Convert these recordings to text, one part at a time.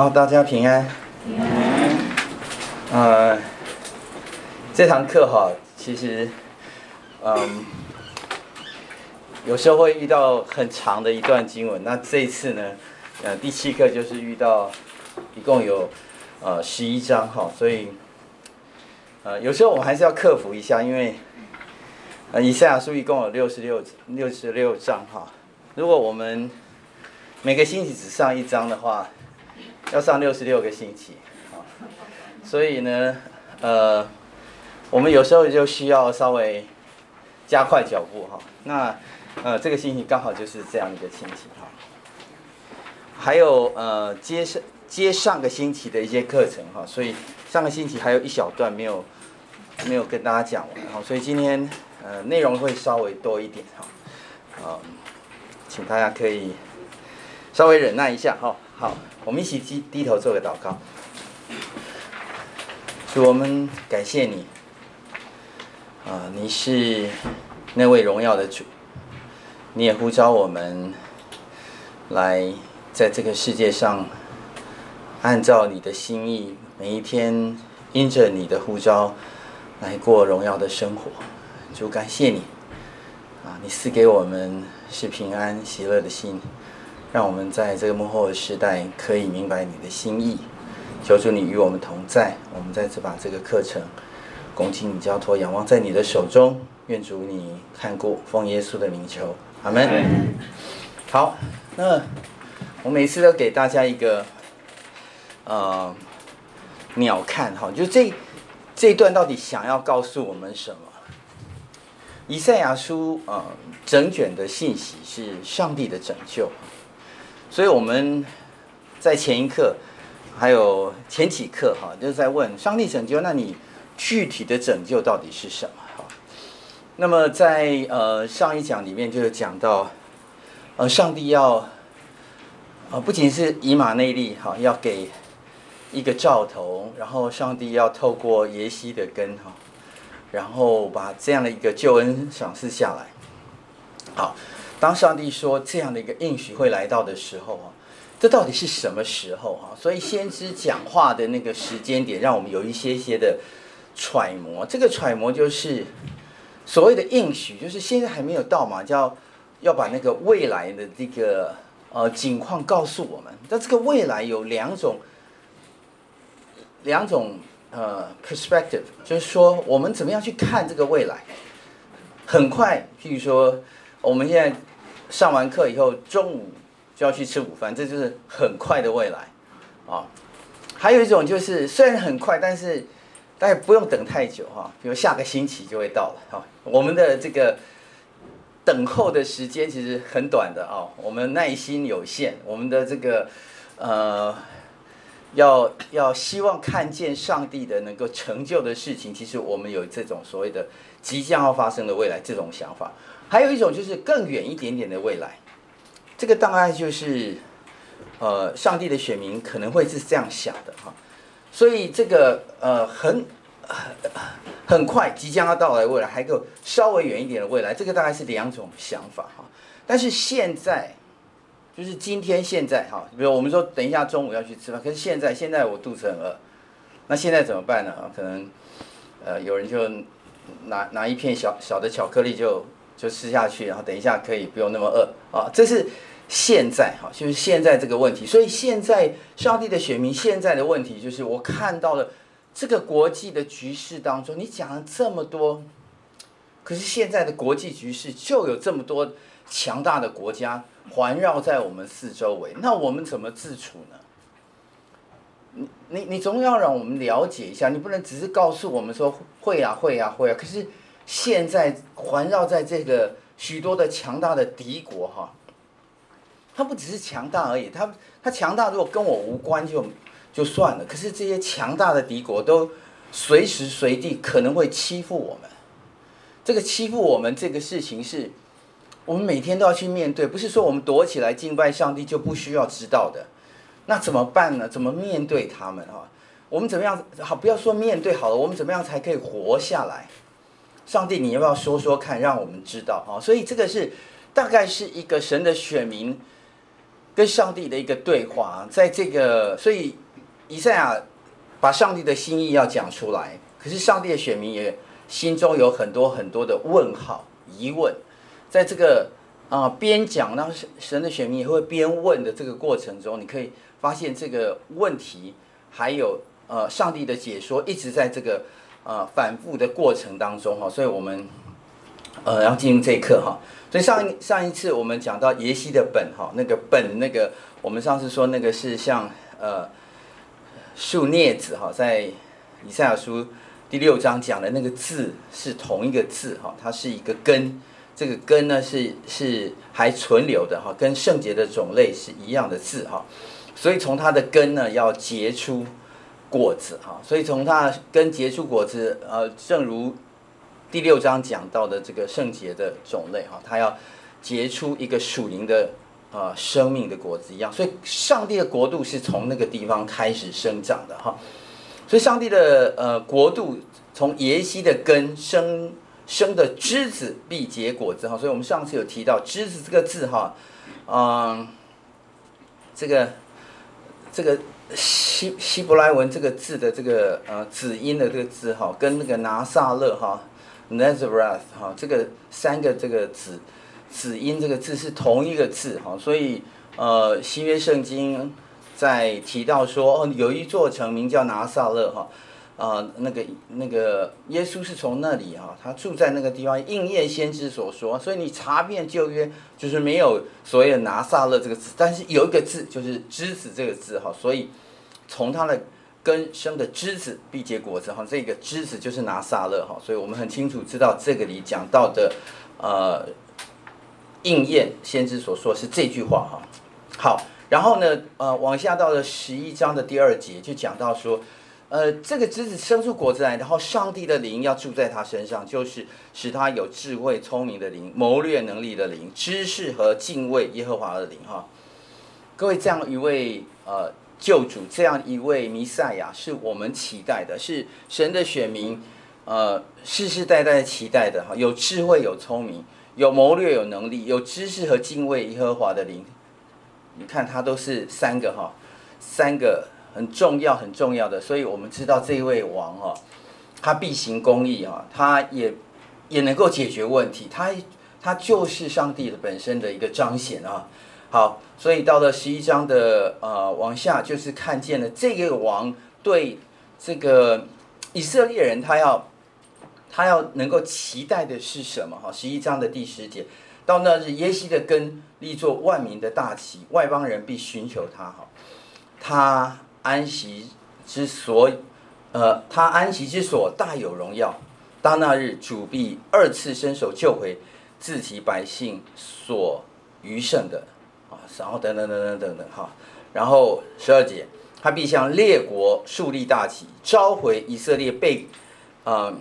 好，大家平安。平安。呃，这堂课哈，其实，嗯，有时候会遇到很长的一段经文。那这一次呢，呃，第七课就是遇到，一共有呃十一章哈，所以，呃，有时候我们还是要克服一下，因为，呃，以赛亚书一共有六十六六十六章哈。如果我们每个星期只上一章的话，要上六十六个星期，所以呢，呃，我们有时候就需要稍微加快脚步哈。那呃，这个星期刚好就是这样一个星期哈。还有呃，接上接上个星期的一些课程哈，所以上个星期还有一小段没有没有跟大家讲完哈，所以今天呃内容会稍微多一点哈，啊，请大家可以稍微忍耐一下哈，好。我们一起低低头做个祷告。主，我们感谢你，啊，你是那位荣耀的主，你也呼召我们来在这个世界上，按照你的心意，每一天因着你的呼召来过荣耀的生活。主，感谢你，啊，你赐给我们是平安喜乐的心。让我们在这个幕后的时代可以明白你的心意，求主你与我们同在。我们再次把这个课程恭敬你交托，仰望在你的手中。愿主你看顾，奉耶稣的名求，阿门。好，那我每次都给大家一个呃鸟看哈，就这这一段到底想要告诉我们什么？以赛亚书呃整卷的信息是上帝的拯救。所以我们在前一课，还有前几课哈，就是在问上帝拯救，那你具体的拯救到底是什么？哈，那么在呃上一讲里面就有讲到，呃，上帝要，呃，不仅是以马内利哈，要给一个兆头，然后上帝要透过耶西的根哈，然后把这样的一个救恩赏赐下来，好。当上帝说这样的一个应许会来到的时候啊，这到底是什么时候啊？所以先知讲话的那个时间点，让我们有一些些的揣摩。这个揣摩就是所谓的应许，就是现在还没有到嘛，叫要把那个未来的这个呃景况告诉我们。但这个未来有两种两种呃 perspective，就是说我们怎么样去看这个未来？很快，譬如说我们现在。上完课以后，中午就要去吃午饭，这就是很快的未来，啊，还有一种就是虽然很快，但是大家不用等太久哈，比如下个星期就会到了哈。我们的这个等候的时间其实很短的啊，我们耐心有限，我们的这个呃，要要希望看见上帝的能够成就的事情，其实我们有这种所谓的即将要发生的未来这种想法。还有一种就是更远一点点的未来，这个大概就是，呃，上帝的选民可能会是这样想的哈，所以这个呃很很快即将要到来未来，还有稍微远一点的未来，这个大概是两种想法哈。但是现在就是今天现在哈，比如我们说等一下中午要去吃饭，可是现在现在我肚子很饿，那现在怎么办呢？可能呃有人就拿拿一片小小的巧克力就。就吃下去，然后等一下可以不用那么饿啊！这是现在哈，就是现在这个问题。所以现在上帝的选民现在的问题就是，我看到了这个国际的局势当中，你讲了这么多，可是现在的国际局势就有这么多强大的国家环绕在我们四周围，那我们怎么自处呢？你你你总要让我们了解一下，你不能只是告诉我们说会啊会啊会啊，可是。现在环绕在这个许多的强大的敌国哈，它不只是强大而已，它它强大如果跟我无关就就算了，可是这些强大的敌国都随时随地可能会欺负我们，这个欺负我们这个事情是我们每天都要去面对，不是说我们躲起来敬拜上帝就不需要知道的，那怎么办呢？怎么面对他们哈？我们怎么样好？不要说面对好了，我们怎么样才可以活下来？上帝，你要不要说说看，让我们知道啊？所以这个是大概是一个神的选民跟上帝的一个对话，在这个，所以以赛亚把上帝的心意要讲出来，可是上帝的选民也心中有很多很多的问号、疑问，在这个啊边讲，然后神的选民也会边问的这个过程中，你可以发现这个问题还有呃上帝的解说一直在这个呃反复的过程当中哈，所以我们呃要进入这一课哈。所以上一上一次我们讲到耶西的本哈，那个本那个我们上次说那个是像呃树镊子哈，在以赛亚书第六章讲的那个字是同一个字哈，它是一个根，这个根呢是是还存留的哈，跟圣洁的种类是一样的字哈，所以从它的根呢要结出果子哈，所以从它跟结出果子呃，正如。第六章讲到的这个圣洁的种类哈，它要结出一个属灵的啊生命的果子一样，所以上帝的国度是从那个地方开始生长的哈，所以上帝的呃国度从耶西的根生生的枝子必结果子哈，所以我们上次有提到枝子这个字哈，嗯，这个这个希希伯来文这个字的这个呃子音的这个字哈，跟那个拿撒勒哈。Nazareth 哈，这个三个这个子子音这个字是同一个字哈，所以呃新约圣经在提到说哦有一座城名叫拿撒勒哈，啊那个那个耶稣是从那里哈，他住在那个地方，应验先知所说，所以你查遍旧约就是没有所谓的拿撒勒这个字，但是有一个字就是枝子这个字哈，所以从他的。根生的枝子必结果子哈，这个枝子就是拿撒勒哈，所以我们很清楚知道这个里讲到的呃应验先知所说是这句话哈。好，然后呢呃往下到了十一章的第二节就讲到说，呃这个枝子生出果子来，然后上帝的灵要住在他身上，就是使他有智慧聪明的灵、谋略能力的灵、知识和敬畏耶和华的灵哈。各位这样一位呃。救主这样一位弥赛亚是我们期待的，是神的选民，呃，世世代代期待的哈。有智慧，有聪明，有谋略，有能力，有知识和敬畏耶和华的灵。你看，他都是三个哈，三个很重要很重要的。所以我们知道这一位王哈，他必行公义哈，他也也能够解决问题，他他就是上帝的本身的一个彰显啊。好，所以到了十一章的呃往下，就是看见了这个王对这个以色列人，他要他要能够期待的是什么？哈，十一章的第十节，到那日耶西的根立作万民的大旗，外邦人必寻求他。哈，他安息之所，呃，他安息之所大有荣耀。当那日主必二次伸手救回自己百姓所余剩的啊。然后等等等等等等哈，然后十二节，他必向列国竖立大旗，召回以色列被，呃，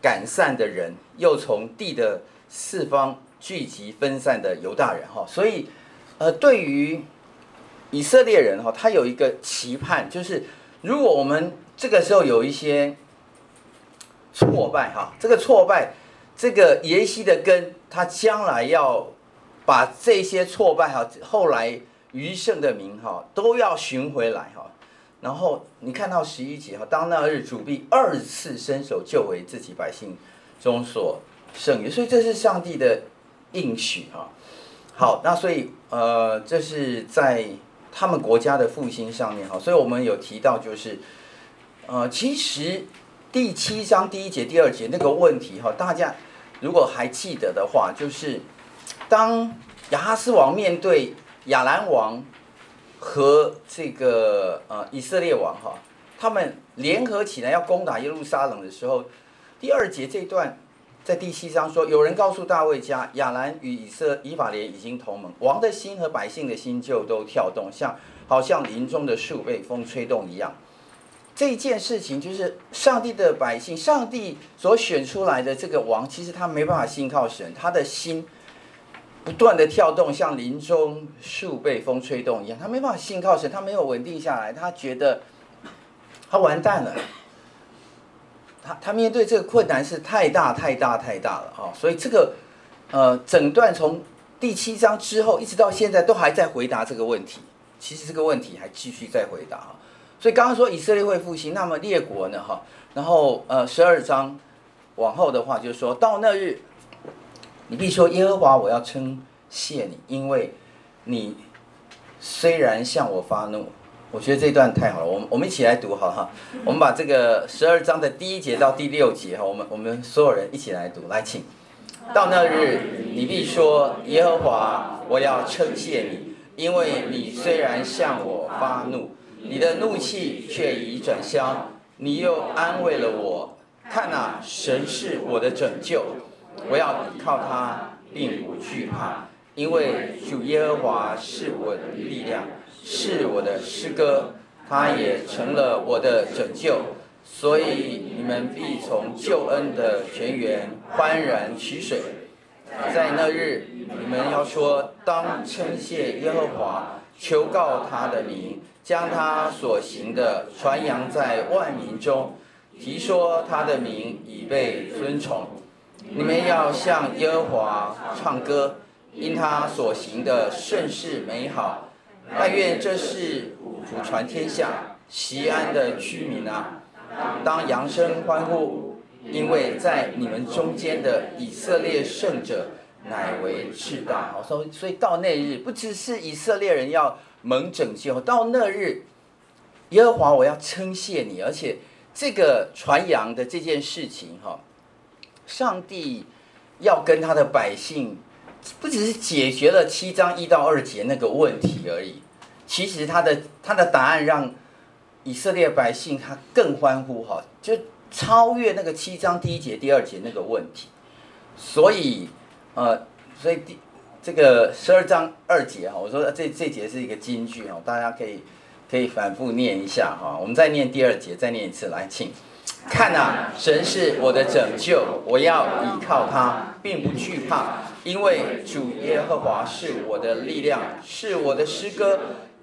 赶散的人，又从地的四方聚集分散的犹大人哈。所以，呃，对于以色列人哈，他有一个期盼，就是如果我们这个时候有一些挫败哈，这个挫败，这个耶西的根，他将来要。把这些挫败哈，后来余剩的名哈都要寻回来哈，然后你看到十一节哈，当那日主必二次伸手救回自己百姓中所剩余，所以这是上帝的应许哈。好，那所以呃，这是在他们国家的复兴上面哈，所以我们有提到就是呃，其实第七章第一节第二节那个问题哈，大家如果还记得的话，就是。当亚哈斯王面对亚兰王和这个呃以色列王哈，他们联合起来要攻打耶路撒冷的时候，第二节这段在第七章说，有人告诉大卫家，亚兰与以色以法莲已经同盟，王的心和百姓的心就都跳动，像好像林中的树被风吹动一样。这件事情就是上帝的百姓，上帝所选出来的这个王，其实他没办法信靠神，他的心。不断的跳动，像林中树被风吹动一样，他没办法信靠神，他没有稳定下来，他觉得他完蛋了。他他面对这个困难是太大太大太大了啊！所以这个呃，整段从第七章之后，一直到现在都还在回答这个问题。其实这个问题还继续在回答哈。所以刚刚说以色列会复兴，那么列国呢哈？然后呃十二章往后的话就是说到那日，你必说耶和华，我要称谢你，因为你虽然向我发怒。我觉得这一段太好了，我们我们一起来读好哈。我们把这个十二章的第一节到第六节哈，我们我们所有人一起来读，来请。到那日，你必说：耶和华，我要称谢你，因为你虽然向我发怒，你的怒气却已转消，你又安慰了我。看哪，神是我的拯救，我要依靠他，并不惧怕，因为主耶和华是我的力量，是我的诗歌，他也成了我的拯救。所以你们必从救恩的泉源欢然取水，在那日你们要说：当称谢耶和华，求告他的名，将他所行的传扬在万民中，提说他的名已被尊崇。你们要向耶和华唱歌，因他所行的甚是美好。但愿这事普传天下，西安的居民啊！当扬声欢呼，因为在你们中间的以色列圣者乃为至大。好，所以所以到那日，不只是以色列人要蒙拯救，到那日，耶和华我要称谢你，而且这个传扬的这件事情，哈，上帝要跟他的百姓，不只是解决了七章一到二节那个问题而已，其实他的他的答案让。以色列百姓他更欢呼哈，就超越那个七章第一节、第二节那个问题，所以呃，所以第这个十二章二节哈，我说这这节是一个金句哈，大家可以可以反复念一下哈。我们再念第二节，再念一次来，请看啊，神是我的拯救，我要依靠他，并不惧怕，因为主耶和华是我的力量，是我的诗歌。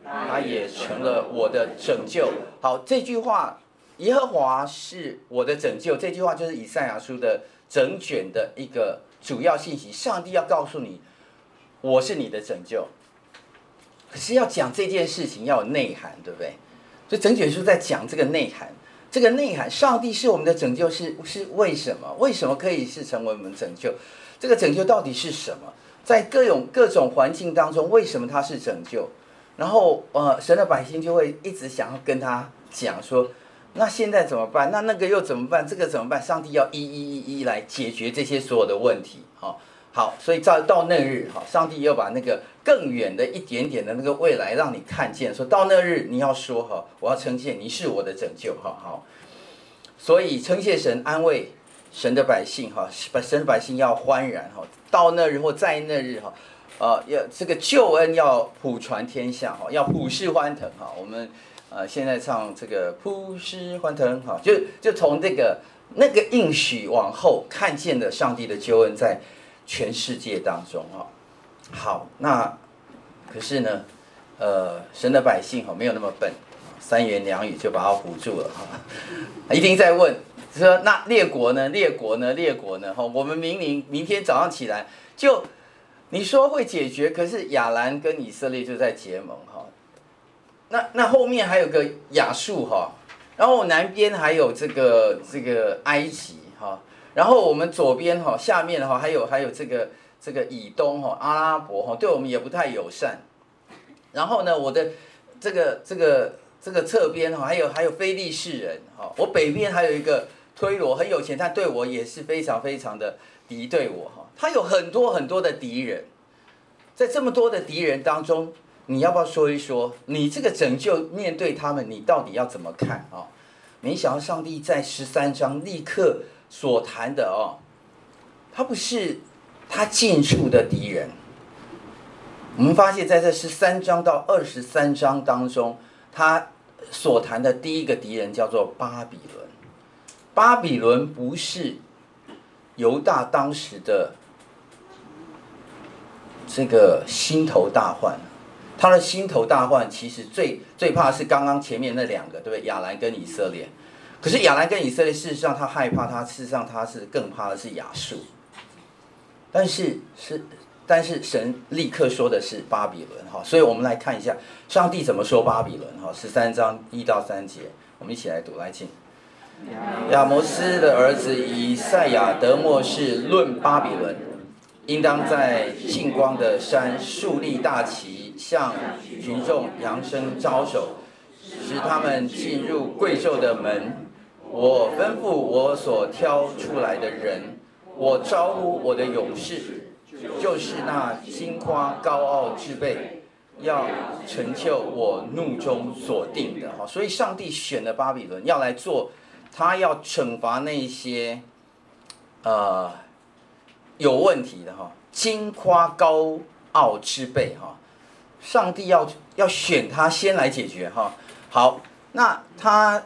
他也成了我的拯救。好，这句话，耶和华是我的拯救。这句话就是以赛亚书的整卷的一个主要信息。上帝要告诉你，我是你的拯救。可是要讲这件事情要有内涵，对不对？所以整卷书在讲这个内涵。这个内涵，上帝是我们的拯救是，是是为什么？为什么可以是成为我们拯救？这个拯救到底是什么？在各种各种环境当中，为什么他是拯救？然后，呃，神的百姓就会一直想要跟他讲说，那现在怎么办？那那个又怎么办？这个怎么办？上帝要一一一一来解决这些所有的问题，好、好，所以到到那日，哈，上帝要把那个更远的一点点的那个未来让你看见，说到那日你要说，哈，我要称谢你是我的拯救，哈，好，所以称谢神，安慰神的百姓，哈，把神的百姓要欢然，哈，到那日或在那日，哈。啊，要这个救恩要普传天下哈，要普世欢腾哈。我们呃现在唱这个普世欢腾哈，就就从这个那个应许往后看见的上帝的救恩在全世界当中哈。好，那可是呢，呃，神的百姓哈没有那么笨，三言两语就把他唬住了哈。一定在问说，那列国呢？列国呢？列国呢？哈，我们明明明天早上起来就。你说会解决，可是亚兰跟以色列就在结盟哈，那那后面还有个亚述哈，然后南边还有这个这个埃及哈，然后我们左边哈下面哈还有还有这个这个以东哈阿拉伯哈对我们也不太友善，然后呢我的这个这个这个侧边哈还有还有非利士人哈，我北边还有一个推罗很有钱，但对我也是非常非常的敌对我哈。他有很多很多的敌人，在这么多的敌人当中，你要不要说一说，你这个拯救面对他们，你到底要怎么看啊？没想到上帝在十三章立刻所谈的哦，他不是他近处的敌人。我们发现在这十三章到二十三章当中，他所谈的第一个敌人叫做巴比伦。巴比伦不是犹大当时的。这个心头大患，他的心头大患其实最最怕是刚刚前面那两个，对不对？亚兰跟以色列。可是亚兰跟以色列，事实上他害怕他，事实上他是更怕的是亚述。但是是但是神立刻说的是巴比伦哈，所以我们来看一下上帝怎么说巴比伦哈，十三章一到三节，我们一起来读来请。亚摩斯的儿子以赛亚得默示论巴比伦，应当在近光的山树立大旗，向群众扬声招手，使他们进入贵胄的门。我吩咐我所挑出来的人，我招呼我的勇士，就是那金夸高傲之辈，要成就我怒中所定的哈。所以上帝选了巴比伦，要来做。他要惩罚那些，呃，有问题的哈，矜夸高傲之辈哈，上帝要要选他先来解决哈。好，那他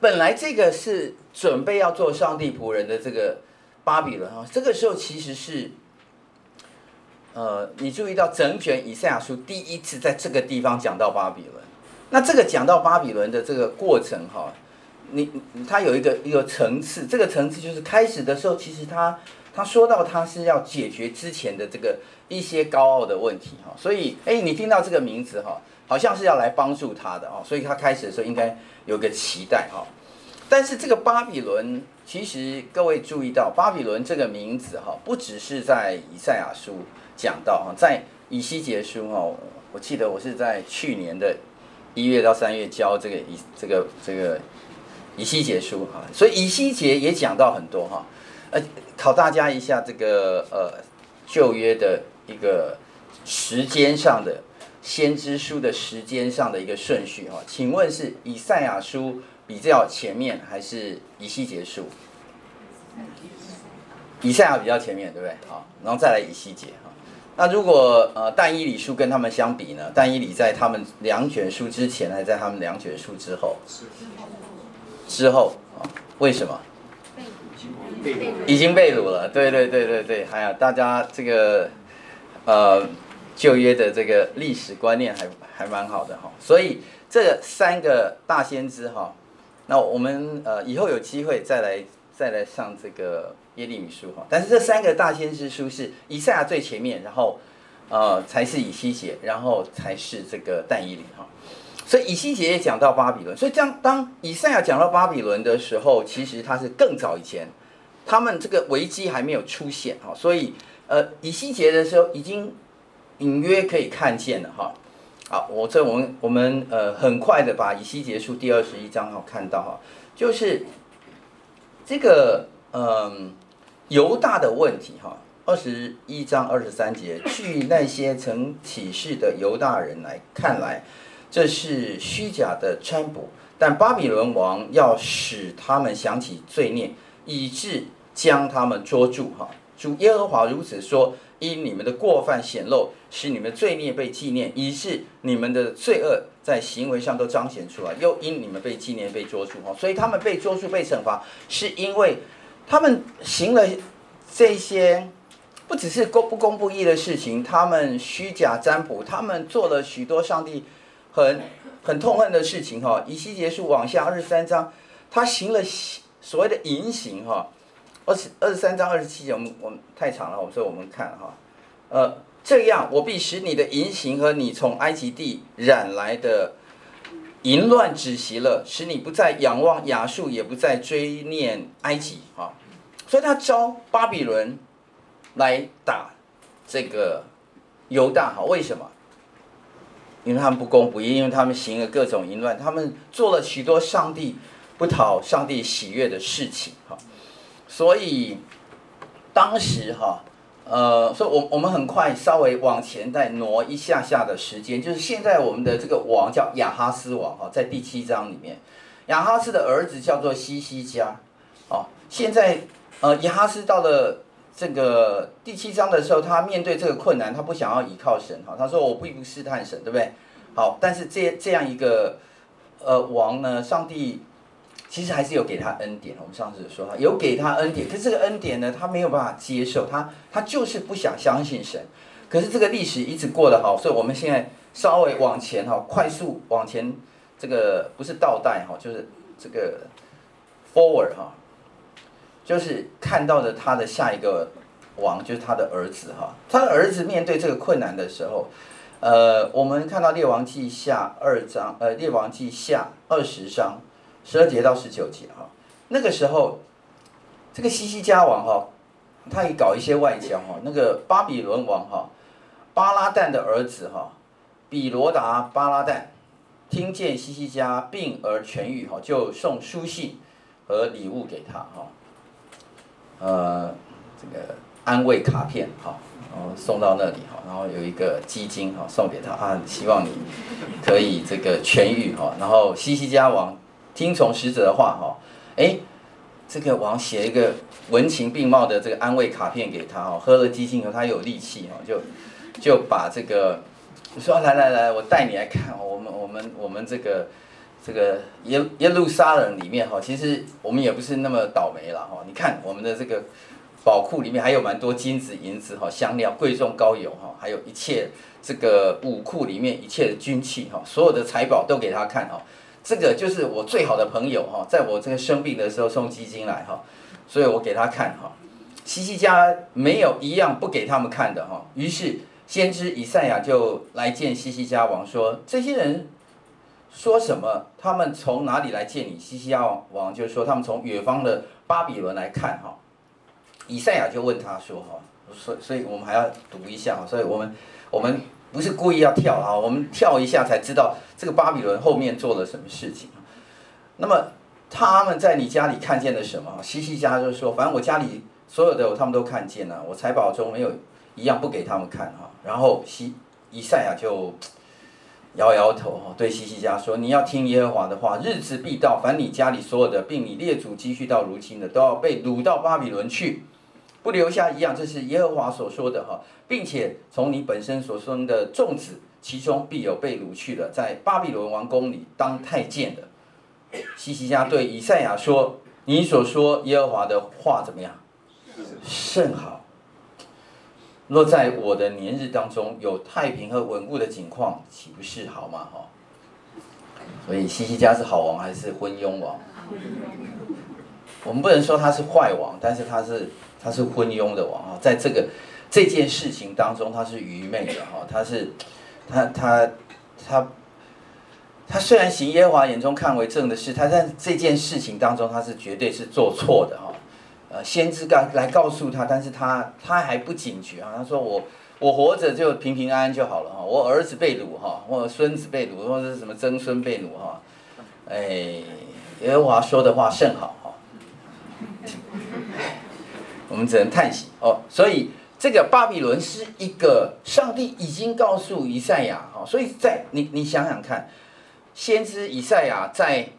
本来这个是准备要做上帝仆人的这个巴比伦哈，这个时候其实是，呃，你注意到整卷以赛亚书第一次在这个地方讲到巴比伦，那这个讲到巴比伦的这个过程哈。你他有一个一个层次，这个层次就是开始的时候，其实他他说到他是要解决之前的这个一些高傲的问题哈，所以哎，你听到这个名字哈，好像是要来帮助他的哦，所以他开始的时候应该有个期待哈。但是这个巴比伦，其实各位注意到巴比伦这个名字哈，不只是在以赛亚书讲到哈，在以西结书哈，我记得我是在去年的一月到三月教这个以这个这个。以西结书哈，所以以西结也讲到很多哈，呃，考大家一下这个呃旧约的一个时间上的先知书的时间上的一个顺序哈，请问是以赛亚书比较前面还是以西结书？以赛亚比较前面，对不对？好，然后再来以西结哈。那如果呃但以理书跟他们相比呢？但以理在他们两卷书之前，还是在他们两卷书之后？之后啊，为什么？已经被掳了，对对对对对，还有大家这个呃旧约的这个历史观念还还蛮好的哈，所以这三个大先知哈，那我们呃以后有机会再来再来上这个耶利米书哈，但是这三个大先知书是以赛亚最前面，然后呃才是以西结，然后才是这个但以理哈。所以以西结也讲到巴比伦，所以这样当以赛亚讲到巴比伦的时候，其实他是更早以前，他们这个危机还没有出现哈，所以呃以西结的时候已经隐约可以看见了哈。好，我这我们我们呃很快的把以西结书第二十一章哈看到哈，就是这个嗯犹大的问题哈，二十一章二十三节，据那些曾起誓的犹大人来看来。这是虚假的占卜，但巴比伦王要使他们想起罪孽，以致将他们捉住。哈，主耶和华如此说：因你们的过犯显露，使你们罪孽被纪念，以致你们的罪恶在行为上都彰显出来，又因你们被纪念被捉住。哈，所以他们被捉住被惩罚，是因为他们行了这些不只是公不公不义的事情，他们虚假占卜，他们做了许多上帝。很很痛恨的事情哈，以西结书往下二十三章，他行了所谓的淫行哈，二十二十三章二十七节，我们我们太长了，所以我们看哈，呃，这样我必使你的淫行和你从埃及地染来的淫乱止息了，使你不再仰望亚述，也不再追念埃及哈，所以他招巴比伦来打这个犹大哈，为什么？因为他们不公不义，因为他们行了各种淫乱，他们做了许多上帝不讨上帝喜悦的事情，哈，所以当时哈，呃，所以我我们很快稍微往前再挪一下下的时间，就是现在我们的这个王叫亚哈斯王，哈，在第七章里面，亚哈斯的儿子叫做西西家，哦，现在呃亚哈斯到了这个第七章的时候，他面对这个困难，他不想要依靠神，哈，他说我并不试探神，对不对？好，但是这这样一个呃王呢，上帝其实还是有给他恩典。我们上次说哈有给他恩典，可是这个恩典呢，他没有办法接受，他他就是不想相信神。可是这个历史一直过得好，所以我们现在稍微往前哈，快速往前，这个不是倒带哈，就是这个 forward 哈，就是看到的他的下一个王就是他的儿子哈，他的儿子面对这个困难的时候，呃，我们看到列王记下二章，呃，列王记下二十章十二节到十九节哈，那个时候这个西西家王哈，他也搞一些外交哈，那个巴比伦王哈，巴拉旦的儿子哈，比罗达巴拉旦，听见西西家病而痊愈哈，就送书信和礼物给他哈，呃，这个。安慰卡片，好，然后送到那里，哈，然后有一个基金，哈，送给他啊，希望你可以这个痊愈，哈，然后西西家王听从使者的话，哈，哎，这个王写一个文情并茂的这个安慰卡片给他，哈，喝了基金以后他有力气，哈，就就把这个说来来来，我带你来看，我们我们我们这个这个耶耶路撒冷里面，哈，其实我们也不是那么倒霉了，哈，你看我们的这个。宝库里面还有蛮多金子、银子哈，香料、贵重膏油哈，还有一切这个武库里面一切的军器哈，所有的财宝都给他看哈。这个就是我最好的朋友哈，在我这个生病的时候送基金来哈，所以我给他看哈。西西家没有一样不给他们看的哈。于是先知以赛亚就来见西西家王说：“这些人说什么？他们从哪里来见你？”西西奥王就是说：“他们从远方的巴比伦来看哈。”以赛亚就问他说：“哈，所，所以我们还要读一下，所以我们，我们不是故意要跳啊，我们跳一下才知道这个巴比伦后面做了什么事情。那么他们在你家里看见了什么？西西家就说：反正我家里所有的他们都看见了，我财宝中没有一样不给他们看哈。然后西以赛亚就摇摇头哈，对西西家说：你要听耶和华的话，日子必到，凡你家里所有的，并你列祖积蓄到如今的，都要被掳到巴比伦去。”不留下一样，这是耶和华所说的哈，并且从你本身所生的众子，其中必有被掳去的，在巴比伦王宫里当太监的。西西家对以赛亚说：“你所说耶和华的话怎么样？甚好。若在我的年日当中有太平和稳固的景况，岂不是好吗？哈。所以西西家是好王还是昏庸王？我们不能说他是坏王，但是他是。他是昏庸的王啊，在这个这件事情当中，他是愚昧的哈，他是他他他他虽然行耶和华眼中看为正的事，他在这件事情当中，他是绝对是做错的。呃，先知告来告诉他，但是他他还不警觉啊。他说我我活着就平平安安就好了哈，我儿子被掳哈，或孙子被掳，或者是什么曾孙被掳哈，哎，耶和华说的话甚好哈。我们只能叹息哦，所以这个巴比伦是一个上帝已经告诉以赛亚哈，所以在你你想想看，先知以赛亚在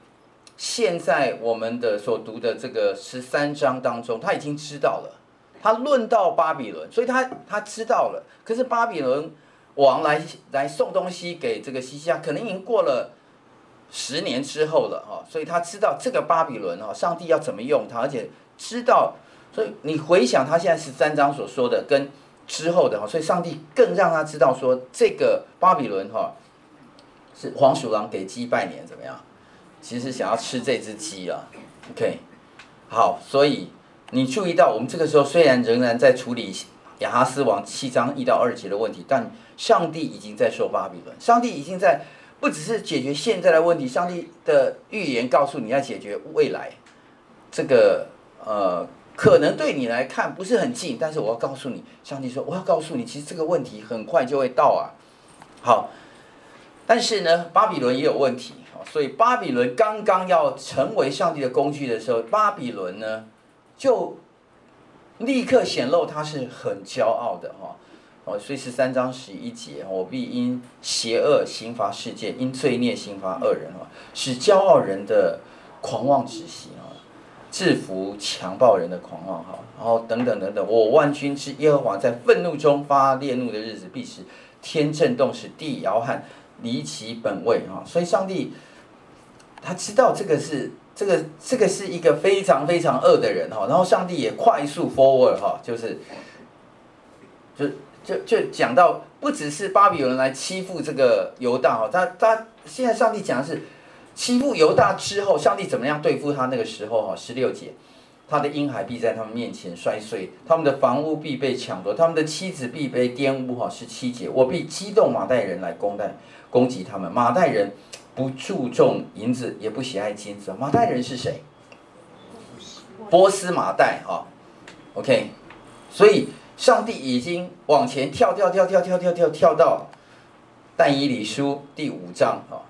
现在我们的所读的这个十三章当中，他已经知道了，他论到巴比伦，所以他他知道了，可是巴比伦王来来送东西给这个西西亚，可能已经过了十年之后了哈，所以他知道这个巴比伦哈，上帝要怎么用他，而且知道。所以你回想他现在十三章所说的跟之后的哈，所以上帝更让他知道说，这个巴比伦哈是黄鼠狼给鸡拜年怎么样？其实想要吃这只鸡啊。OK，好，所以你注意到我们这个时候虽然仍然在处理亚哈斯王七章一到二节的问题，但上帝已经在说巴比伦，上帝已经在不只是解决现在的问题，上帝的预言告诉你要解决未来这个呃。可能对你来看不是很近，但是我要告诉你，上帝说我要告诉你，其实这个问题很快就会到啊。好，但是呢，巴比伦也有问题，所以巴比伦刚刚要成为上帝的工具的时候，巴比伦呢就立刻显露他是很骄傲的哈。哦，所以十三章十一节，我必因邪恶刑罚世界，因罪孽刑罚恶人啊，使骄傲人的狂妄止息啊。制服强暴人的狂妄哈，然后等等等等，我万军之耶和华在愤怒中发烈怒的日子，必使天震动，使地摇撼，离其本位哈。所以上帝他知道这个是这个这个是一个非常非常恶的人哈，然后上帝也快速 forward 哈，就是就就就讲到不只是巴比伦来欺负这个犹大哈，他他现在上帝讲的是。欺负犹大之后，上帝怎么样对付他？那个时候哈，十六节，他的婴孩必在他们面前摔碎，他们的房屋必被抢夺，他们的妻子必被玷污。哈，十七节，我必激动马代人来攻代攻击他们。马代人不注重银子，也不喜爱金子。马代人是谁？波斯马代哈，OK，所以上帝已经往前跳跳跳跳跳跳跳跳到但以理书第五章啊，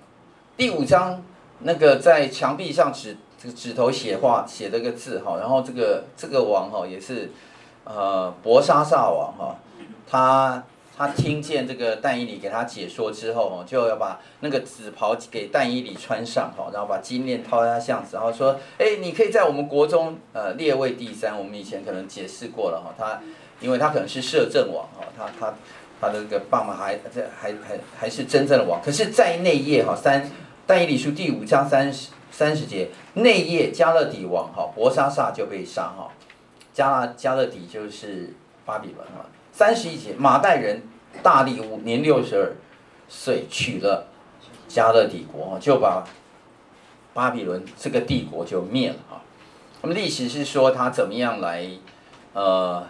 第五章那个在墙壁上指这个指头写话写这个字哈，然后这个这个王哈也是呃伯沙撒王哈，他。他听见这个但以理给他解说之后，哦，就要把那个紫袍给但以理穿上，哈，然后把金链套在他项子，然后说，哎，你可以在我们国中，呃，列位第三。我们以前可能解释过了，哈，他，因为他可能是摄政王，哈，他他他的这个爸妈还这还还还是真正的王。可是，在内页，哈，三但以理书第五章三十三十节，内页加勒底王，哈，伯沙撒就被杀，哈，迦迦勒底就是巴比伦，哈。三十一节，马代人大力乌年六十二岁，取了迦勒底国，就把巴比伦这个帝国就灭了啊。那么历史是说他怎么样来呃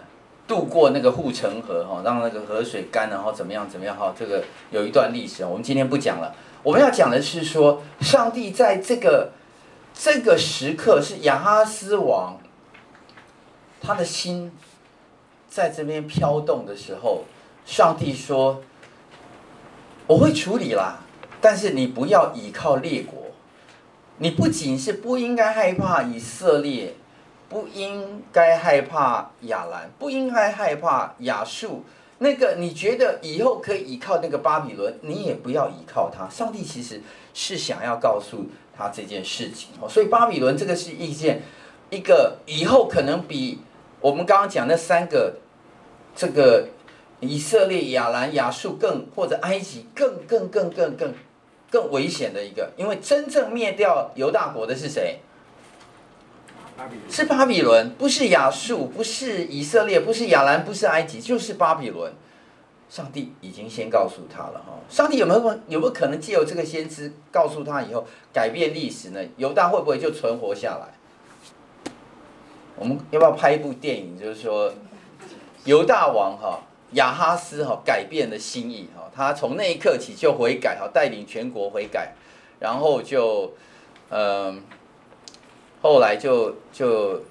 渡过那个护城河哈，让那个河水干，然后怎么样怎么样哈，这个有一段历史，我们今天不讲了。我们要讲的是说，上帝在这个这个时刻是亚哈斯王他的心。在这边飘动的时候，上帝说：“我会处理啦，但是你不要倚靠列国。你不仅是不应该害怕以色列，不应该害怕亚兰，不应该害怕亚述。那个你觉得以后可以依靠那个巴比伦，你也不要依靠他。上帝其实是想要告诉他这件事情。所以巴比伦这个是一件一个以后可能比。”我们刚刚讲那三个，这个以色列、亚兰、亚述更或者埃及更更更更更更危险的一个，因为真正灭掉犹大国的是谁？是巴比伦，不是亚述，不是以色列，不是亚兰，不是埃及，就是巴比伦。上帝已经先告诉他了哈，上帝有没有有没有可能借由这个先知告诉他以后改变历史呢？犹大会不会就存活下来？我们要不要拍一部电影？就是说，犹大王哈亚哈斯哈改变了心意哈，他从那一刻起就悔改哈，带领全国悔改，然后就嗯，后来就就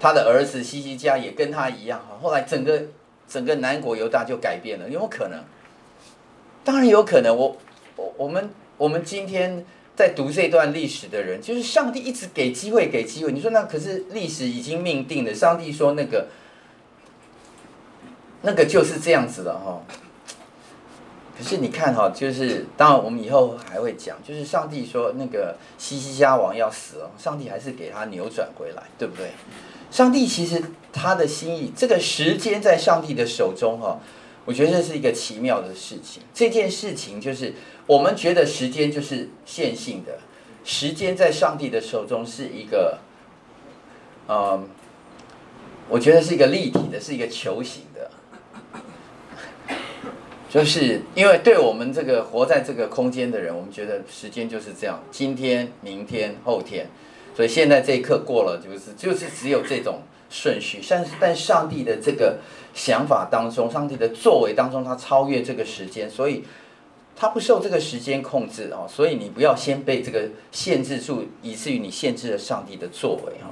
他的儿子西西家也跟他一样哈，后来整个整个南国犹大就改变了，有没有可能？当然有可能。我我我们我们今天。在读这段历史的人，就是上帝一直给机会，给机会。你说那可是历史已经命定了。上帝说那个，那个就是这样子的哈。可是你看哈，就是当然我们以后还会讲，就是上帝说那个西西家王要死了，上帝还是给他扭转回来，对不对？上帝其实他的心意，这个时间在上帝的手中哈。我觉得这是一个奇妙的事情。这件事情就是我们觉得时间就是线性的，时间在上帝的手中是一个，嗯，我觉得是一个立体的，是一个球形的。就是因为对我们这个活在这个空间的人，我们觉得时间就是这样，今天、明天、后天，所以现在这一刻过了，就是就是只有这种。顺序，但是但上帝的这个想法当中，上帝的作为当中，他超越这个时间，所以他不受这个时间控制啊。所以你不要先被这个限制住，以至于你限制了上帝的作为哈。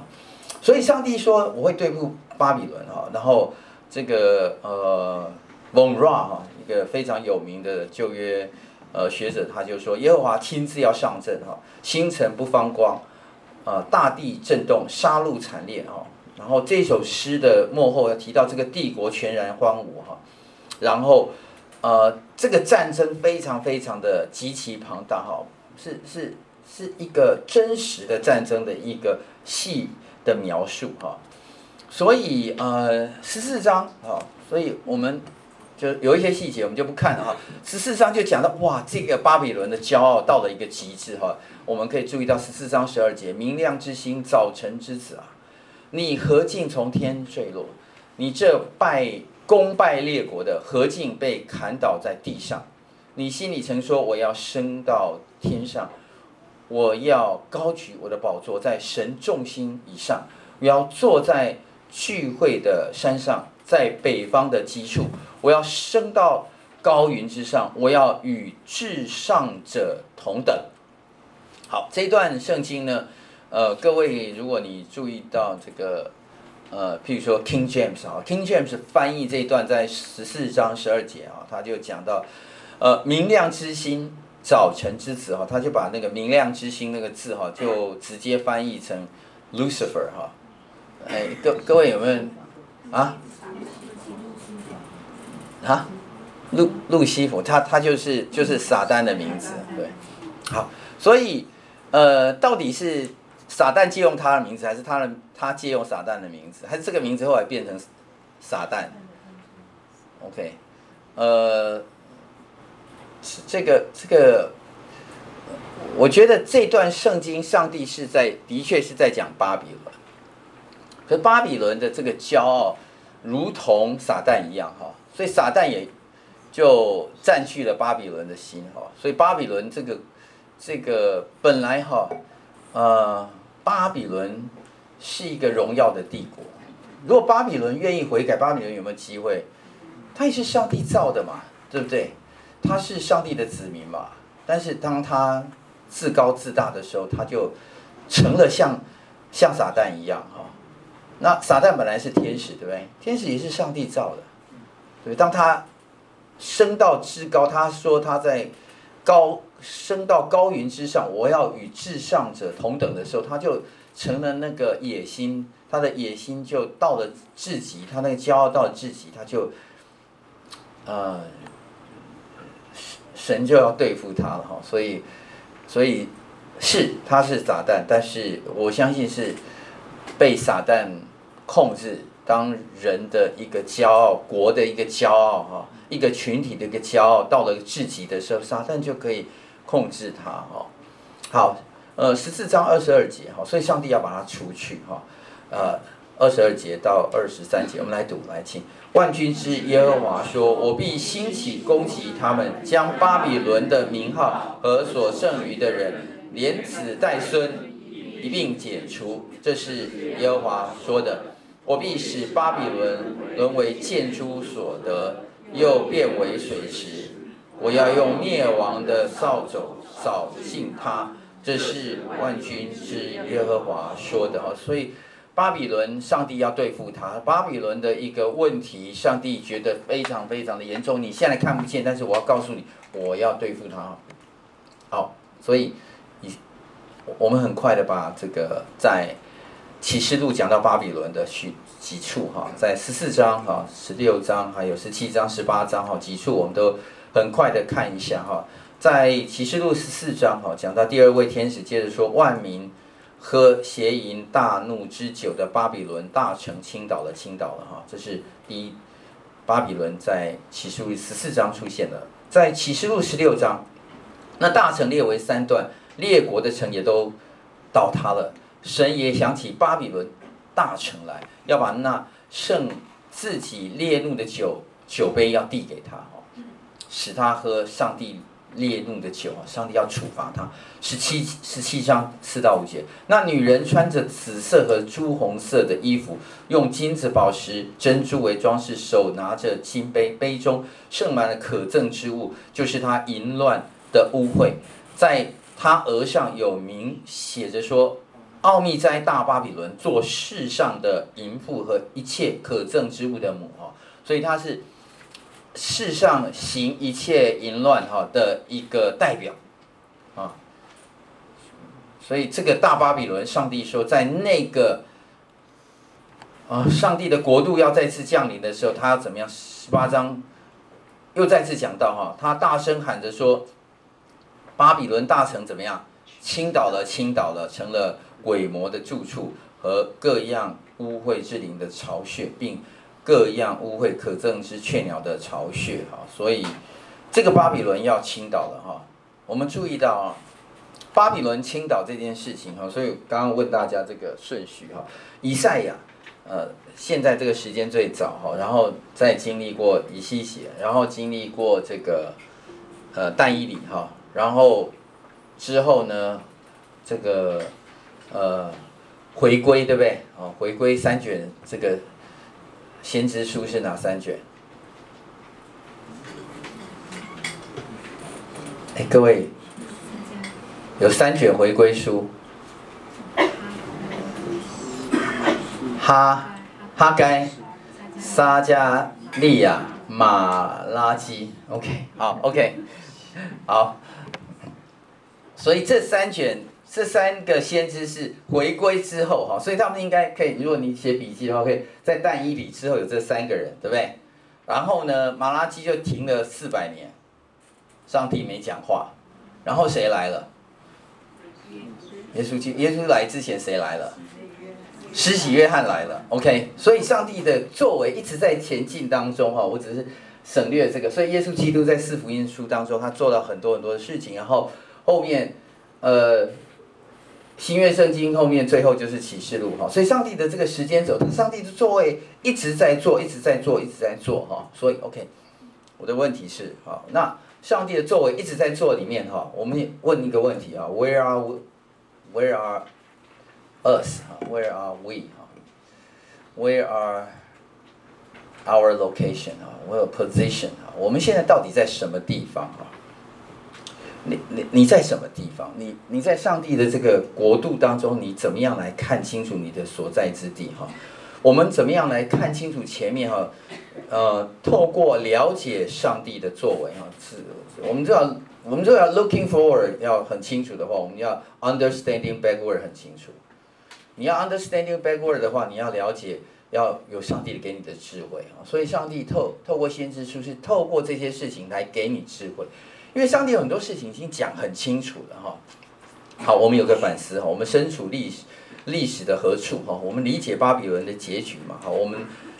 所以上帝说我会对付巴比伦哈，然后这个呃，Von Ra 哈，一个非常有名的旧约呃学者，他就说耶和华亲自要上阵哈，星辰不放光，呃，大地震动，杀戮惨烈哈。然后这首诗的幕后要提到这个帝国全然荒芜哈，然后呃这个战争非常非常的极其庞大哈，是是是一个真实的战争的一个细的描述哈，所以呃十四章啊，所以我们就有一些细节我们就不看了哈，十四章就讲到哇这个巴比伦的骄傲到了一个极致哈，我们可以注意到十四章十二节明亮之星早晨之子啊。你何竟从天坠落？你这拜功败列国的何竟被砍倒在地上？你心里曾说：“我要升到天上，我要高举我的宝座在神重心以上，我要坐在聚会的山上，在北方的基处，我要升到高云之上，我要与至上者同等。好，这段圣经呢，呃，各位如果你注意到这个，呃，譬如说 King James 啊，King James 翻译这一段在十四章十二节啊，他就讲到，呃，明亮之星，早晨之子哈，他就把那个明亮之星那个字哈，就直接翻译成 Lucifer 哈，哎，各各位有没有啊？啊？路路西弗，他他就是就是撒旦的名字，对，好，所以呃，到底是撒旦借用他的名字，还是他的他借用撒旦的名字，还是这个名字后来变成撒旦？OK，呃，这个这个，我觉得这段圣经，上帝是在的确是在讲巴比伦，可是巴比伦的这个骄傲，如同撒旦一样哈，所以撒旦也。就占据了巴比伦的心哈，所以巴比伦这个这个本来哈，呃，巴比伦是一个荣耀的帝国。如果巴比伦愿意悔改，巴比伦有没有机会？他也是上帝造的嘛，对不对？他是上帝的子民嘛。但是当他自高自大的时候，他就成了像像撒旦一样哈。那撒旦本来是天使，对不对？天使也是上帝造的，对，当他。升到至高，他说他在高升到高云之上，我要与至上者同等的时候，他就成了那个野心，他的野心就到了至极，他那个骄傲到了至极，他就，呃，神就要对付他了哈，所以，所以是他是撒旦，但是我相信是被撒旦控制，当人的一个骄傲，国的一个骄傲哈。一个群体的一个骄傲到了至极的时候，撒旦就可以控制他哈。好，呃，十四章二十二节哈，所以上帝要把他除去哈。呃，二十二节到二十三节，我们来读来听。万军之耶和华说：“我必兴起攻击他们，将巴比伦的名号和所剩余的人，连子带孙一并解除。”这是耶和华说的。我必使巴比伦沦为见诸所得。又变为水池，我要用灭亡的扫帚扫尽它。这是万军之耶和华说的啊！所以巴比伦，上帝要对付他。巴比伦的一个问题，上帝觉得非常非常的严重。你现在看不见，但是我要告诉你，我要对付他。好，所以你我们很快的把这个在启示录讲到巴比伦的许。几处哈，在十四章哈、十六章还有十七章、十八章哈，几处我们都很快的看一下哈。在启示录十四章哈，讲到第二位天使，接着说万民喝邪淫大怒之酒的巴比伦大城倾倒了，倾倒了哈。这是第一巴比伦在启示录十四章出现的，在启示录十六章，那大城列为三段，列国的城也都倒塌了。神也想起巴比伦。大城来，要把那剩自己烈怒的酒酒杯要递给他哦，使他喝上帝烈怒的酒啊！上帝要处罚他。十七十七章四到五节，那女人穿着紫色和朱红色的衣服，用金子、宝石、珍珠为装饰，手拿着金杯，杯中盛满了可憎之物，就是他淫乱的污秽，在他额上有名写着说。奥秘在大巴比伦，做世上的淫妇和一切可憎之物的母哈，所以他是世上行一切淫乱哈的一个代表啊。所以这个大巴比伦，上帝说在那个啊，上帝的国度要再次降临的时候，他要怎么样？十八章又再次讲到哈，他大声喊着说，巴比伦大城怎么样？倾倒了，倾倒了，成了。鬼魔的住处和各样污秽之灵的巢穴，并各样污秽可憎之雀鸟的巢穴。哈，所以这个巴比伦要倾倒了哈。我们注意到啊，巴比伦倾倒这件事情哈，所以刚刚问大家这个顺序哈。以赛亚，呃，现在这个时间最早哈，然后再经历过以西结，然后经历过这个呃但以理哈，然后之后呢，这个。呃，回归，对不对？哦，回归三卷这个先知书是哪三卷？哎，各位，有三卷回归书，哈哈该、撒迦利亚、马拉基。OK，好，OK，好。所以这三卷。这三个先知是回归之后哈，所以他们应该可以。如果你写笔记的话，可以在但以理之后有这三个人，对不对？然后呢，马拉基就停了四百年，上帝没讲话。然后谁来了？耶稣基耶稣来之前谁来了？施洗约翰来了。OK，所以上帝的作为一直在前进当中哈。我只是省略这个，所以耶稣基督在四福音书当中，他做了很多很多的事情。然后后面呃。新约圣经后面最后就是启示录哈，所以上帝的这个时间轴，上帝的座位一直在做，一直在做，一直在做哈。所以 OK，我的问题是哈，那上帝的座位一直在做里面哈，我们问一个问题啊，Where are we？Where are us？哈，Where are we？哈，Where are our location？啊，Where position？啊，我们现在到底在什么地方啊？你你你在什么地方？你你在上帝的这个国度当中，你怎么样来看清楚你的所在之地？哈，我们怎么样来看清楚前面？哈，呃，透过了解上帝的作为，哈，是，我们就要我们就要 looking forward 要很清楚的话，我们要 understanding backward 很清楚。你要 understanding backward 的话，你要了解，要有上帝给你的智慧啊。所以上帝透透过先知书是透过这些事情来给你智慧。因为上帝有很多事情已经讲很清楚了哈，好，我们有个反思哈，我们身处历史历史的何处哈，我们理解巴比伦的结局嘛，好，我们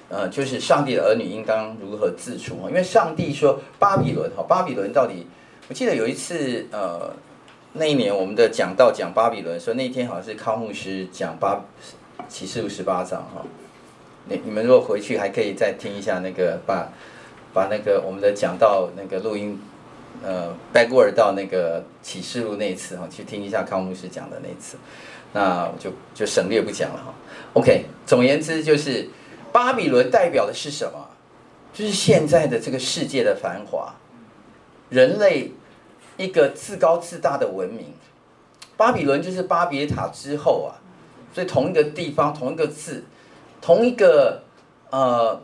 呃就是上帝的儿女应当如何自处哈，因为上帝说巴比伦哈，巴比伦到底，我记得有一次呃那一年我们的讲道讲巴比伦，说那天好像是康牧师讲巴启示录十八章哈，你你们如果回去还可以再听一下那个把把那个我们的讲道那个录音。呃，backward 到那个启示录那一次哈，去听一下康牧师讲的那一次，那我就就省略不讲了哈。OK，总言之就是巴比伦代表的是什么？就是现在的这个世界的繁华，人类一个自高自大的文明。巴比伦就是巴别塔之后啊，所以同一个地方，同一个字，同一个呃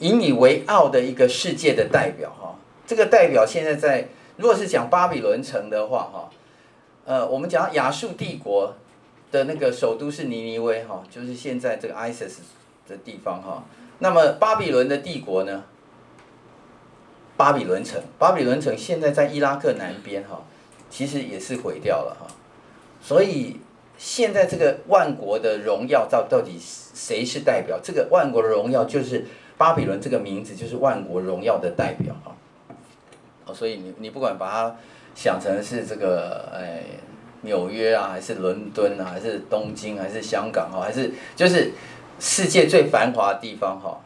引以为傲的一个世界的代表。这个代表现在在，如果是讲巴比伦城的话，哈，呃，我们讲亚述帝国的那个首都是尼尼微，哈，就是现在这个 ISIS 的地方，哈。那么巴比伦的帝国呢？巴比伦城，巴比伦城现在在伊拉克南边，哈，其实也是毁掉了，哈。所以现在这个万国的荣耀到到底谁是代表？这个万国的荣耀就是巴比伦这个名字，就是万国荣耀的代表，哈。所以你你不管把它想成是这个哎纽约啊，还是伦敦啊，还是东京，还是香港哈，还是就是世界最繁华的地方哈，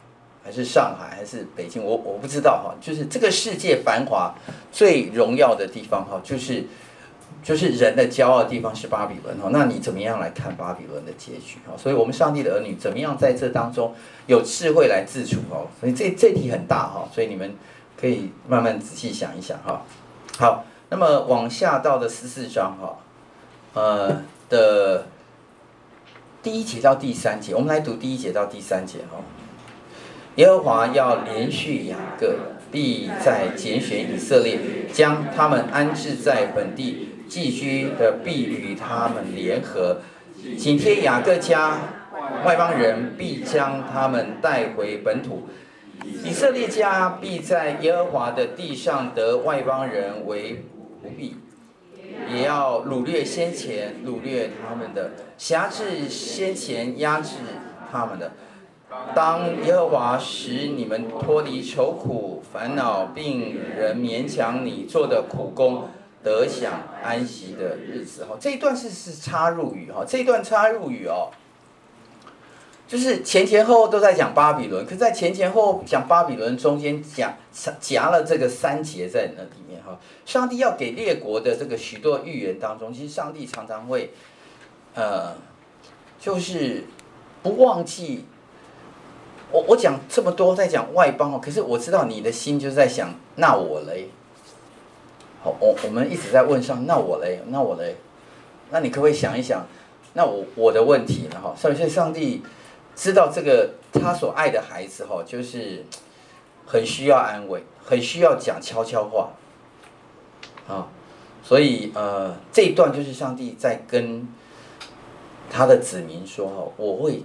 还是上海，还是北京，我我不知道哈，就是这个世界繁华最荣耀的地方哈，就是就是人的骄傲的地方是巴比伦哈。那你怎么样来看巴比伦的结局哈？所以我们上帝的儿女怎么样在这当中有智慧来自处哦？所以这这题很大哈，所以你们。可以慢慢仔细想一想哈，好，那么往下到的十四章哈，呃的第一节到第三节，我们来读第一节到第三节哈。耶和华要连续雅各，必在拣选以色列，将他们安置在本地寄居的，必与他们联合，紧贴雅各家，外邦人必将他们带回本土。以色列家必在耶和华的地上得外邦人为仆婢，也要掳掠先前掳掠他们的，辖制先前压制他们的。当耶和华使你们脱离愁苦烦恼，并人勉强你做的苦工，得享安息的日子。哈，这一段是是插入语哈，这一段插入语哦。就是前前后后都在讲巴比伦，可在前前后后讲巴比伦中间夹夹了这个三节在那里面哈。上帝要给列国的这个许多预言当中，其实上帝常常会，呃，就是不忘记。我我讲这么多在讲外邦哦，可是我知道你的心就在想，那我嘞？好，我我们一直在问上，那我嘞？那我嘞？那你可不可以想一想，那我我的问题呢？哈，所以上帝知道这个他所爱的孩子哈，就是很需要安慰，很需要讲悄悄话啊。所以呃，这一段就是上帝在跟他的子民说哈，我会。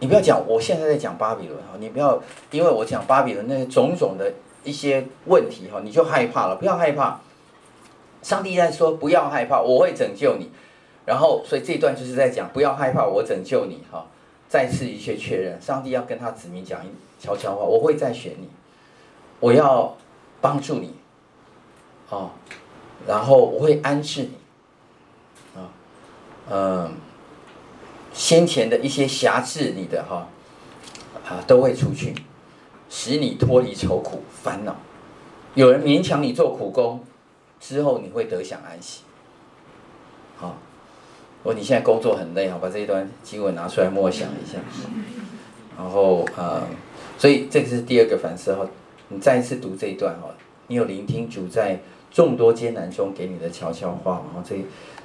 你不要讲，我现在在讲巴比伦哈，你不要因为我讲巴比伦那些种种的一些问题哈，你就害怕了。不要害怕，上帝在说不要害怕，我会拯救你。然后，所以这一段就是在讲不要害怕，我拯救你哈。再次一些确认，上帝要跟他子民讲一悄悄话，我会再选你，我要帮助你，啊，然后我会安置你，啊，嗯。先前的一些辖制你的哈，啊，都会除去，使你脱离愁苦烦恼。有人勉强你做苦工，之后你会得享安息。好，果你现在工作很累，好，把这一段经文拿出来默想一下。然后啊，所以这个是第二个反思哈。你再一次读这一段哈，你有聆听主在众多艰难中给你的悄悄话。然后这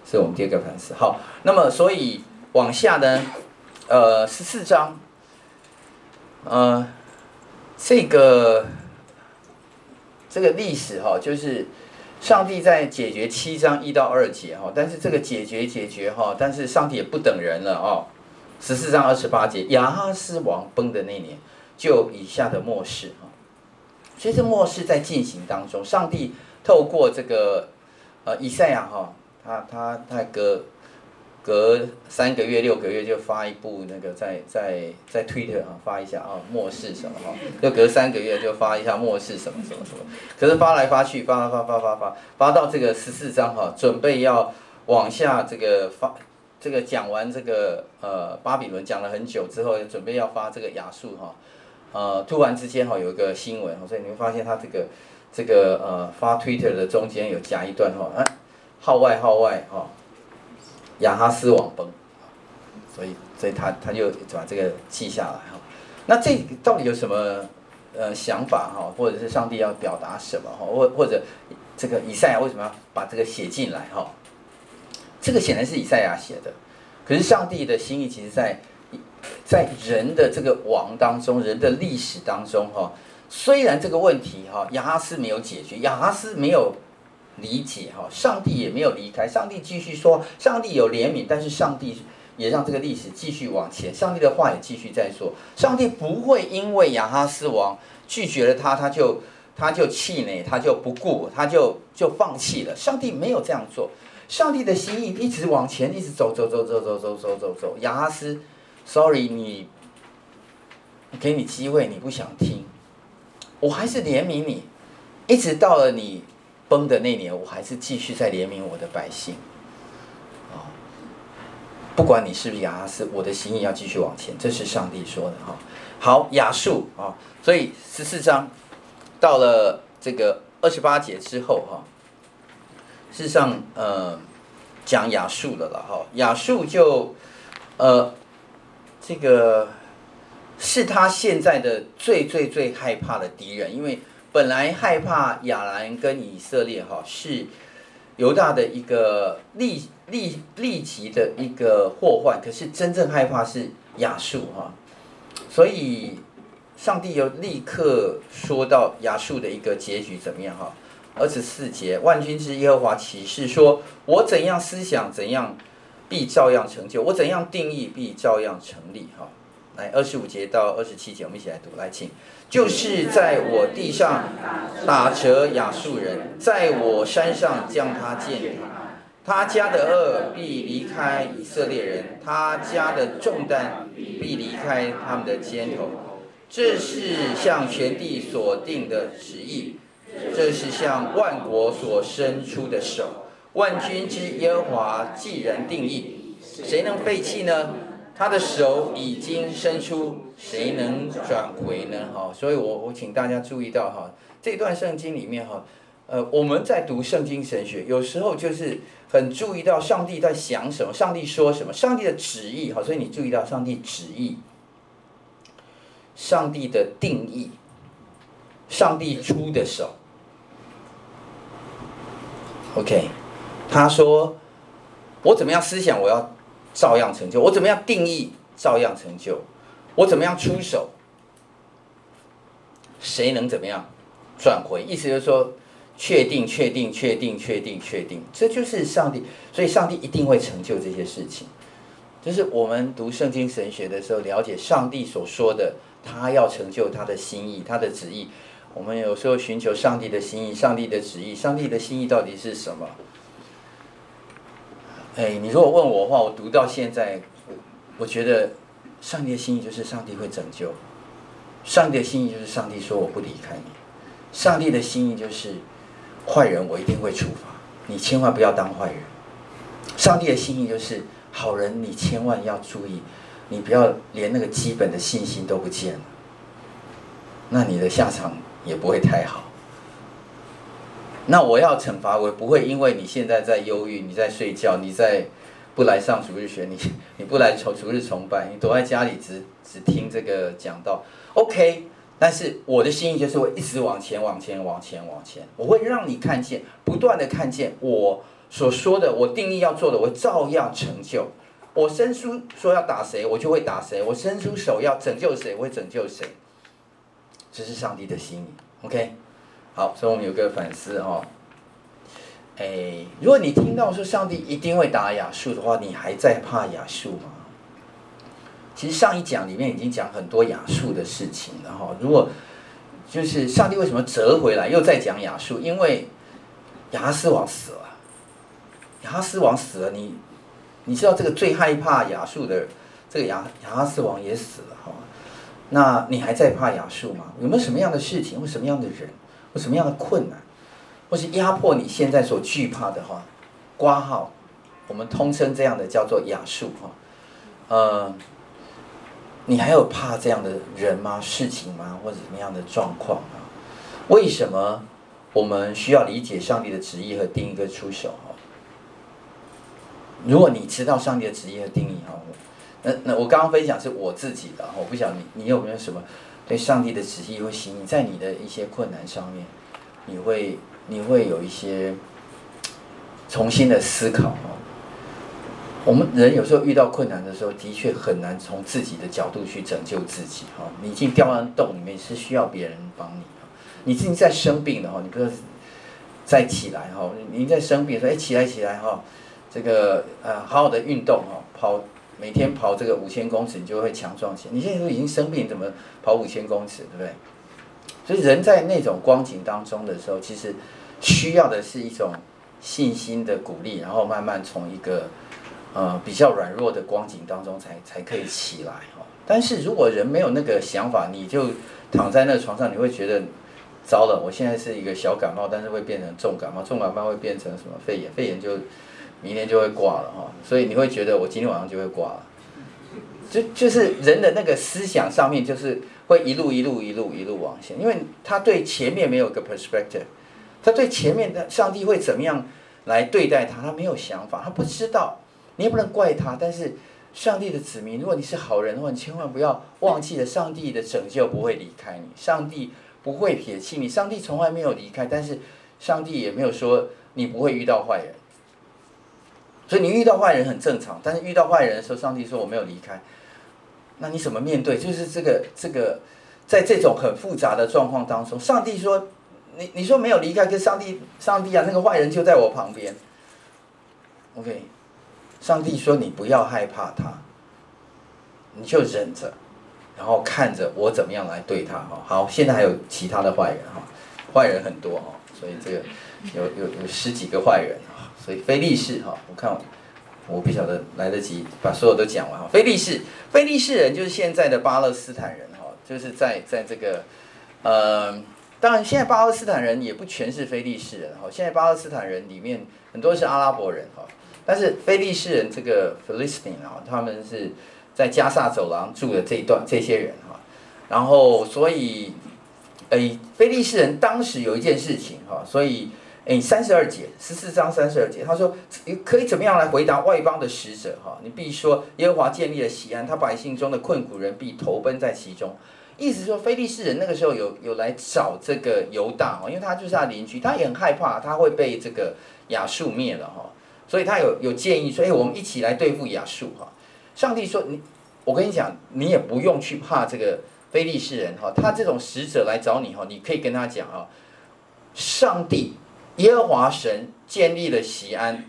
是我们第二个反思。好，那么所以。往下呢，呃，十四章，呃，这个这个历史哈，就是上帝在解决七章一到二节哈，但是这个解决解决哈，但是上帝也不等人了哦。十四章二十八节，亚哈斯王崩的那年，就以下的末世哈，所以这末世在进行当中，上帝透过这个呃以赛亚哈，他他他哥。隔三个月、六个月就发一部那个在在在 Twitter 啊发一下啊末世什么哈，就隔三个月就发一下末世什么什么什么，可是发来发去发发发发发发到这个十四章哈，准备要往下这个发这个讲完这个呃巴比伦讲了很久之后，准备要发这个亚述哈，呃突然之间哈有一个新闻，所以你会发现他这个这个呃发 Twitter 的中间有夹一段哈，啊号外号外哈。亚哈斯王崩，所以所以他他就把这个记下来哈。那这到底有什么呃想法哈？或者是上帝要表达什么哈？或或者这个以赛亚为什么要把这个写进来哈？这个显然是以赛亚写的，可是上帝的心意其实在在人的这个王当中，人的历史当中哈。虽然这个问题哈亚哈斯没有解决，亚哈斯没有。理解哈，上帝也没有离开，上帝继续说，上帝有怜悯，但是上帝也让这个历史继续往前，上帝的话也继续在说，上帝不会因为亚哈斯王拒绝了他，他就他就气馁，他就不顾，他就就放弃了，上帝没有这样做，上帝的心意一直往前，一直走走走走走走走走走，亚哈斯，sorry，你给你机会你不想听，我还是怜悯你，一直到了你。崩的那年，我还是继续在怜悯我的百姓，啊，不管你是不是亚哈斯，我的心意要继续往前，这是上帝说的哈。好，亚述啊，所以十四章到了这个二十八节之后哈，事实上呃讲亚述的了哈，亚述就呃这个是他现在的最最最害怕的敌人，因为。本来害怕亚兰跟以色列哈是犹大的一个立立立即的一个祸患，可是真正害怕是亚述哈，所以上帝又立刻说到亚述的一个结局怎么样哈？二十四节，万军之耶和华起誓说：我怎样思想，怎样必照样成就；我怎样定义，必照样成立哈。来，二十五节到二十七节，我们一起来读，来，请。就是在我地上打折亚述人，在我山上将他践踏，他家的恶必离开以色列人，他家的重担必离开他们的肩头。这是向全地所定的旨意，这是向万国所伸出的手。万军之耶和华既然定义，谁能废弃呢？他的手已经伸出，谁能转回呢？哈，所以我我请大家注意到哈，这段圣经里面哈，呃，我们在读圣经神学，有时候就是很注意到上帝在想什么，上帝说什么，上帝的旨意，好，所以你注意到上帝旨意，上帝的定义，上帝出的手。OK，他说，我怎么样思想，我要照样成就；我怎么样定义，照样成就；我怎么样出手，谁能怎么样转回？意思就是说。确定，确定，确定，确定，确定，这就是上帝，所以上帝一定会成就这些事情。就是我们读圣经神学的时候，了解上帝所说的，他要成就他的心意，他的旨意。我们有时候寻求上帝的心意，上帝的旨意，上帝的心意到底是什么？哎，你如果问我的话，我读到现在，我觉得上帝的心意就是上帝会拯救，上帝的心意就是上帝说我不离开你，上帝的心意就是。坏人我一定会处罚，你千万不要当坏人。上帝的心意就是好人，你千万要注意，你不要连那个基本的信心都不见了，那你的下场也不会太好。那我要惩罚，我不会因为你现在在忧郁，你在睡觉，你在不来上主日学，你你不来求主日崇拜，你躲在家里只只听这个讲道，OK。但是我的心意就是会一直往前，往前，往前，往前。我会让你看见，不断的看见我所说的，我定义要做的，我照样成就。我伸出说要打谁，我就会打谁；我伸出手要拯救谁，我会拯救谁。这是上帝的心意。OK，好，所以我们有个反思哦。哎，如果你听到说上帝一定会打亚述的话，你还在怕亚述吗？其实上一讲里面已经讲很多亚述的事情，然后如果就是上帝为什么折回来又再讲亚述？因为亚哈斯王死了，亚哈斯王死了，你你知道这个最害怕亚述的这个亚亚哈斯王也死了哈，那你还在怕亚述吗？有没有什么样的事情或什么样的人或什么样的困难，或是压迫你现在所惧怕的话？挂号，我们通称这样的叫做亚述哈，呃。你还有怕这样的人吗？事情吗？或者怎么样的状况啊？为什么我们需要理解上帝的旨意和定义跟出手？哈，如果你知道上帝的旨意和定义，哈，那那我刚刚分享是我自己的，我不晓得你你有没有什么对上帝的旨意或心意，在你的一些困难上面，你会你会有一些重新的思考，哈。我们人有时候遇到困难的时候，的确很难从自己的角度去拯救自己。哈，你已经掉到洞里面，是需要别人帮你。你自己在生病的话，你不要再起来哈。你在生病说，哎，起来起来哈，这个呃，好好的运动哈，跑每天跑这个五千公尺，你就会强壮起来。你现在都已经生病，怎么跑五千公尺，对不对？所以人在那种光景当中的时候，其实需要的是一种信心的鼓励，然后慢慢从一个。呃，比较软弱的光景当中才才可以起来哦。但是如果人没有那个想法，你就躺在那个床上，你会觉得糟了。我现在是一个小感冒，但是会变成重感冒，重感冒会变成什么肺炎，肺炎就明天就会挂了哈。所以你会觉得我今天晚上就会挂了。就就是人的那个思想上面，就是会一路一路一路一路往前，因为他对前面没有个 perspective，他对前面的上帝会怎么样来对待他，他没有想法，他不知道。你也不能怪他，但是上帝的子民，如果你是好人的话，你千万不要忘记了上帝的拯救不会离开你，上帝不会撇弃你，上帝从来没有离开，但是上帝也没有说你不会遇到坏人，所以你遇到坏人很正常，但是遇到坏人的时候，上帝说我没有离开，那你怎么面对？就是这个这个，在这种很复杂的状况当中，上帝说你你说没有离开，跟上帝上帝啊，那个坏人就在我旁边，OK。上帝说：“你不要害怕他，你就忍着，然后看着我怎么样来对他。哈，好，现在还有其他的坏人哈，坏人很多哈，所以这个有有有十几个坏人，所以非利士哈，我看我不晓得来得及把所有都讲完哈。非利士，非利士人就是现在的巴勒斯坦人哈，就是在在这个呃，当然现在巴勒斯坦人也不全是非利士人哈，现在巴勒斯坦人里面很多是阿拉伯人哈。”但是非利士人这个 Philistine 啊，他们是在加萨走廊住的这一段这些人哈，然后所以诶，非利士人当时有一件事情哈，所以诶三十二节十四章三十二节，他说可以怎么样来回答外邦的使者哈？你必说耶和华建立了西安，他百姓中的困苦人必投奔在其中。意思说非利士人那个时候有有来找这个犹大哦，因为他就是他邻居，他也很害怕他会被这个亚述灭了哈，所以他有有建议说，哎，我们一起来对付亚述哈。上帝说你，我跟你讲，你也不用去怕这个。非利士人哈，他这种使者来找你哈，你可以跟他讲哈，上帝耶和华神建立了西安，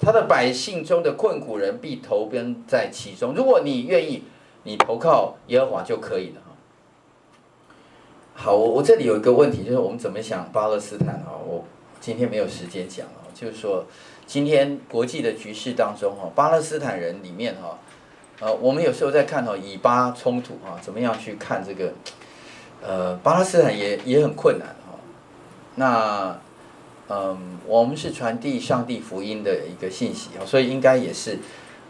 他的百姓中的困苦人必投奔在其中。如果你愿意，你投靠耶和华就可以了。好，我我这里有一个问题，就是我们怎么想巴勒斯坦啊？我今天没有时间讲啊，就是说今天国际的局势当中哈，巴勒斯坦人里面哈。呃，我们有时候在看哦，以巴冲突啊，怎么样去看这个？呃，巴勒斯坦也也很困难哈。那，嗯，我们是传递上帝福音的一个信息啊，所以应该也是，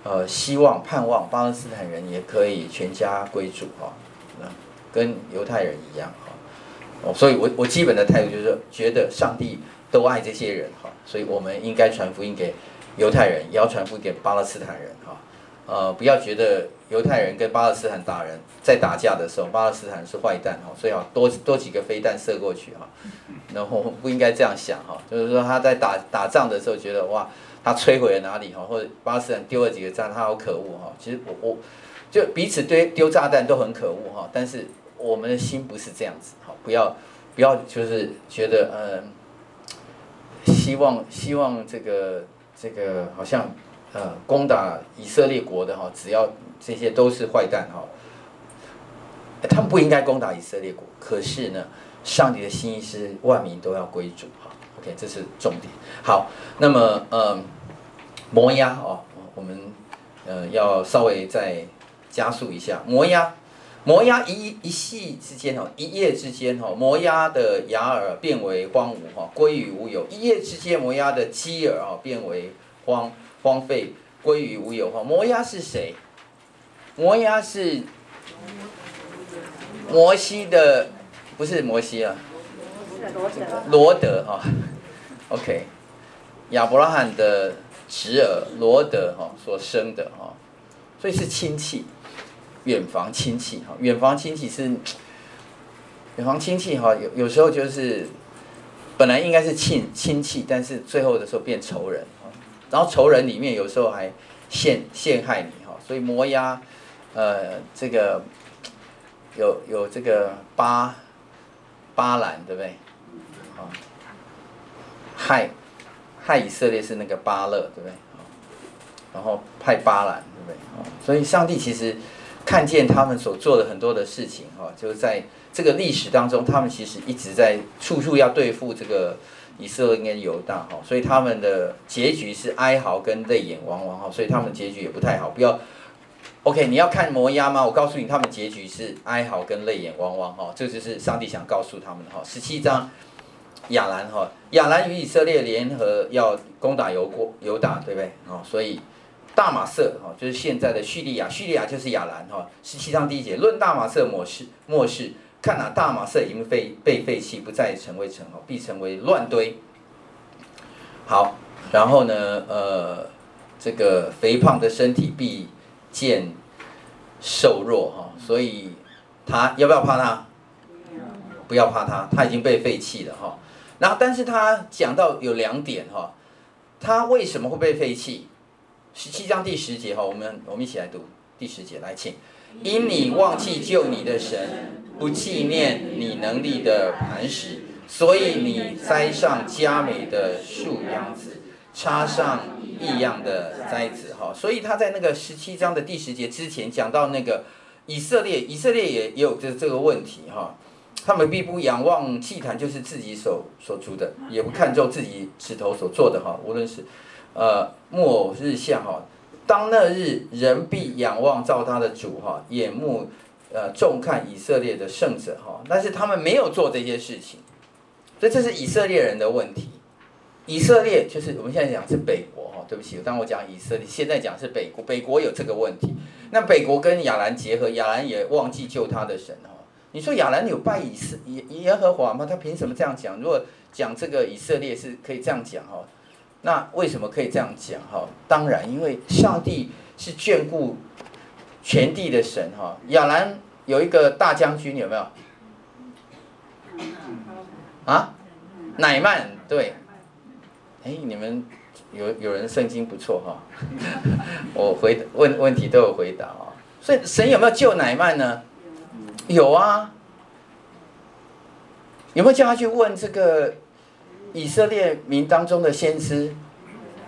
呃，希望盼望巴勒斯坦人也可以全家归主哈，跟犹太人一样哈。哦，所以我我基本的态度就是觉得上帝都爱这些人哈，所以我们应该传福音给犹太人，也要传福音给巴勒斯坦人哈。呃，不要觉得犹太人跟巴勒斯坦打人在打架的时候，巴勒斯坦是坏蛋哈，所以要多多几个飞弹射过去哈，然后不应该这样想哈，就是说他在打打仗的时候觉得哇，他摧毁了哪里哈，或者巴勒斯坦丢了几个炸弹，他好可恶哈。其实我我就彼此堆丢炸弹都很可恶哈，但是我们的心不是这样子哈，不要不要就是觉得嗯，希望希望这个这个好像。呃，攻打以色列国的哈，只要这些都是坏蛋哈，他们不应该攻打以色列国。可是呢，上帝的心意是万民都要归主哈。OK，这是重点。好，那么呃，摩押哦，我们呃要稍微再加速一下。摩押，摩押一一夕之间哦，一夜之间哈，摩押的雅尔变为荒芜哈，归于无有。一夜之间，摩押的基尔啊变为荒。荒废归于无有哈，摩押是谁？摩押是摩西的，不是摩西啊，罗德。哈，OK，亚伯拉罕的侄儿罗德哈所生的哈，所以是亲戚，远房亲戚哈，远房亲戚是远房亲戚哈，有有时候就是本来应该是亲亲戚，但是最后的时候变仇人。然后仇人里面有时候还陷陷害你哈，所以摩押，呃，这个有有这个巴巴兰对不对？啊，害害以色列是那个巴勒对不对？然后派巴兰对不对？所以上帝其实看见他们所做的很多的事情哈，就在这个历史当中，他们其实一直在处处要对付这个。以色列跟犹大哈，所以他们的结局是哀嚎跟泪眼汪汪哈，所以他们结局也不太好。不要，OK，你要看摩押吗？我告诉你，他们结局是哀嚎跟泪眼汪汪哈，这就是上帝想告诉他们的哈。十七章，亚兰哈，亚兰与以色列联合要攻打犹国犹大，对不对？哦，所以大马色哈，就是现在的叙利亚，叙利亚就是亚兰哈。十七章第一节，论大马色末世末世。看哪，大马色已经废被废弃，不再成为城，必成为乱堆。好，然后呢，呃，这个肥胖的身体必见瘦弱哈，所以他要不要怕他？不要怕他，他已经被废弃了哈。然后，但是他讲到有两点哈，他为什么会被废弃？十七章第十节哈，我们我们一起来读第十节，来请，因你忘记救你的神。不纪念你能力的磐石，所以你栽上佳美的树秧子，插上异样的栽子。哈，所以他在那个十七章的第十节之前讲到那个以色列，以色列也也有这这个问题哈，他们必不仰望祭坛，就是自己手所筑的，也不看重自己指头所做的哈，无论是呃木偶日像哈，当那日人必仰望造他的主哈，眼目。呃，重看以色列的圣者哈，但是他们没有做这些事情，所以这是以色列人的问题。以色列就是我们现在讲是北国哈，对不起，当我讲以色列，现在讲是北国，北国有这个问题。那北国跟亚兰结合，亚兰也忘记救他的神哈，你说亚兰有拜以色耶耶和华吗？他凭什么这样讲？如果讲这个以色列是可以这样讲哈，那为什么可以这样讲哈？当然，因为上帝是眷顾全地的神哈。亚兰有一个大将军有没有？啊，乃曼对。哎，你们有有人圣经不错哈，我回问问题都有回答啊。所以神有没有救乃曼呢？有啊。有没有叫他去问这个以色列民当中的先知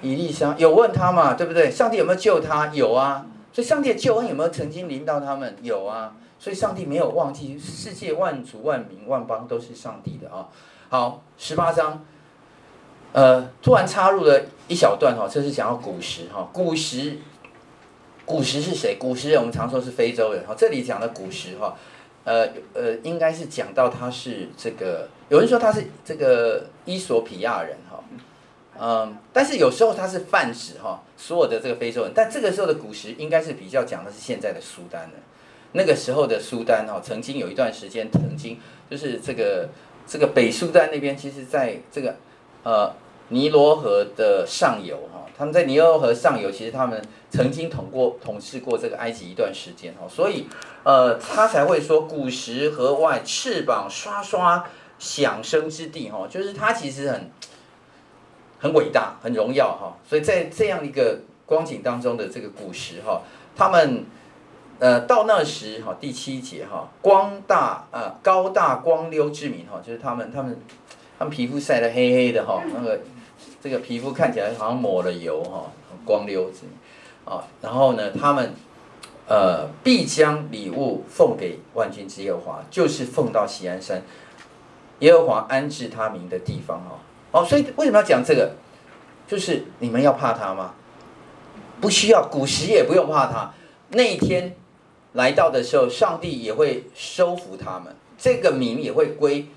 以利沙？有问他嘛？对不对？上帝有没有救他？有啊。所以上帝的救恩有没有曾经临到他们？有啊。所以上帝没有忘记世界万族万民万邦都是上帝的啊。好，十八章。呃，突然插入了一小段哈，这是讲到古时哈，古时，古时是谁？古时人我们常说是非洲人哈，这里讲的古时哈，呃呃，应该是讲到他是这个，有人说他是这个伊索比亚人哈，嗯，但是有时候他是泛指哈所有的这个非洲人，但这个时候的古时应该是比较讲的是现在的苏丹的，那个时候的苏丹哈，曾经有一段时间曾经就是这个这个北苏丹那边，其实在这个。呃，尼罗河的上游哈，他们在尼罗河上游，其实他们曾经统过统治过这个埃及一段时间哈，所以呃，他才会说古时河外翅膀刷刷响声之地哈，就是他其实很很伟大，很荣耀哈，所以在这样一个光景当中的这个古时哈，他们呃到那时哈，第七节哈，光大呃高大光溜之名哈，就是他们他们。他们皮肤晒得黑黑的哈，那个这个皮肤看起来好像抹了油哈，光溜子啊。然后呢，他们呃必将礼物奉给万军之耶和华，就是奉到锡安山，耶和华安置他名的地方哈。哦，所以为什么要讲这个？就是你们要怕他吗？不需要，古时也不用怕他。那一天来到的时候，上帝也会收服他们，这个名也会归。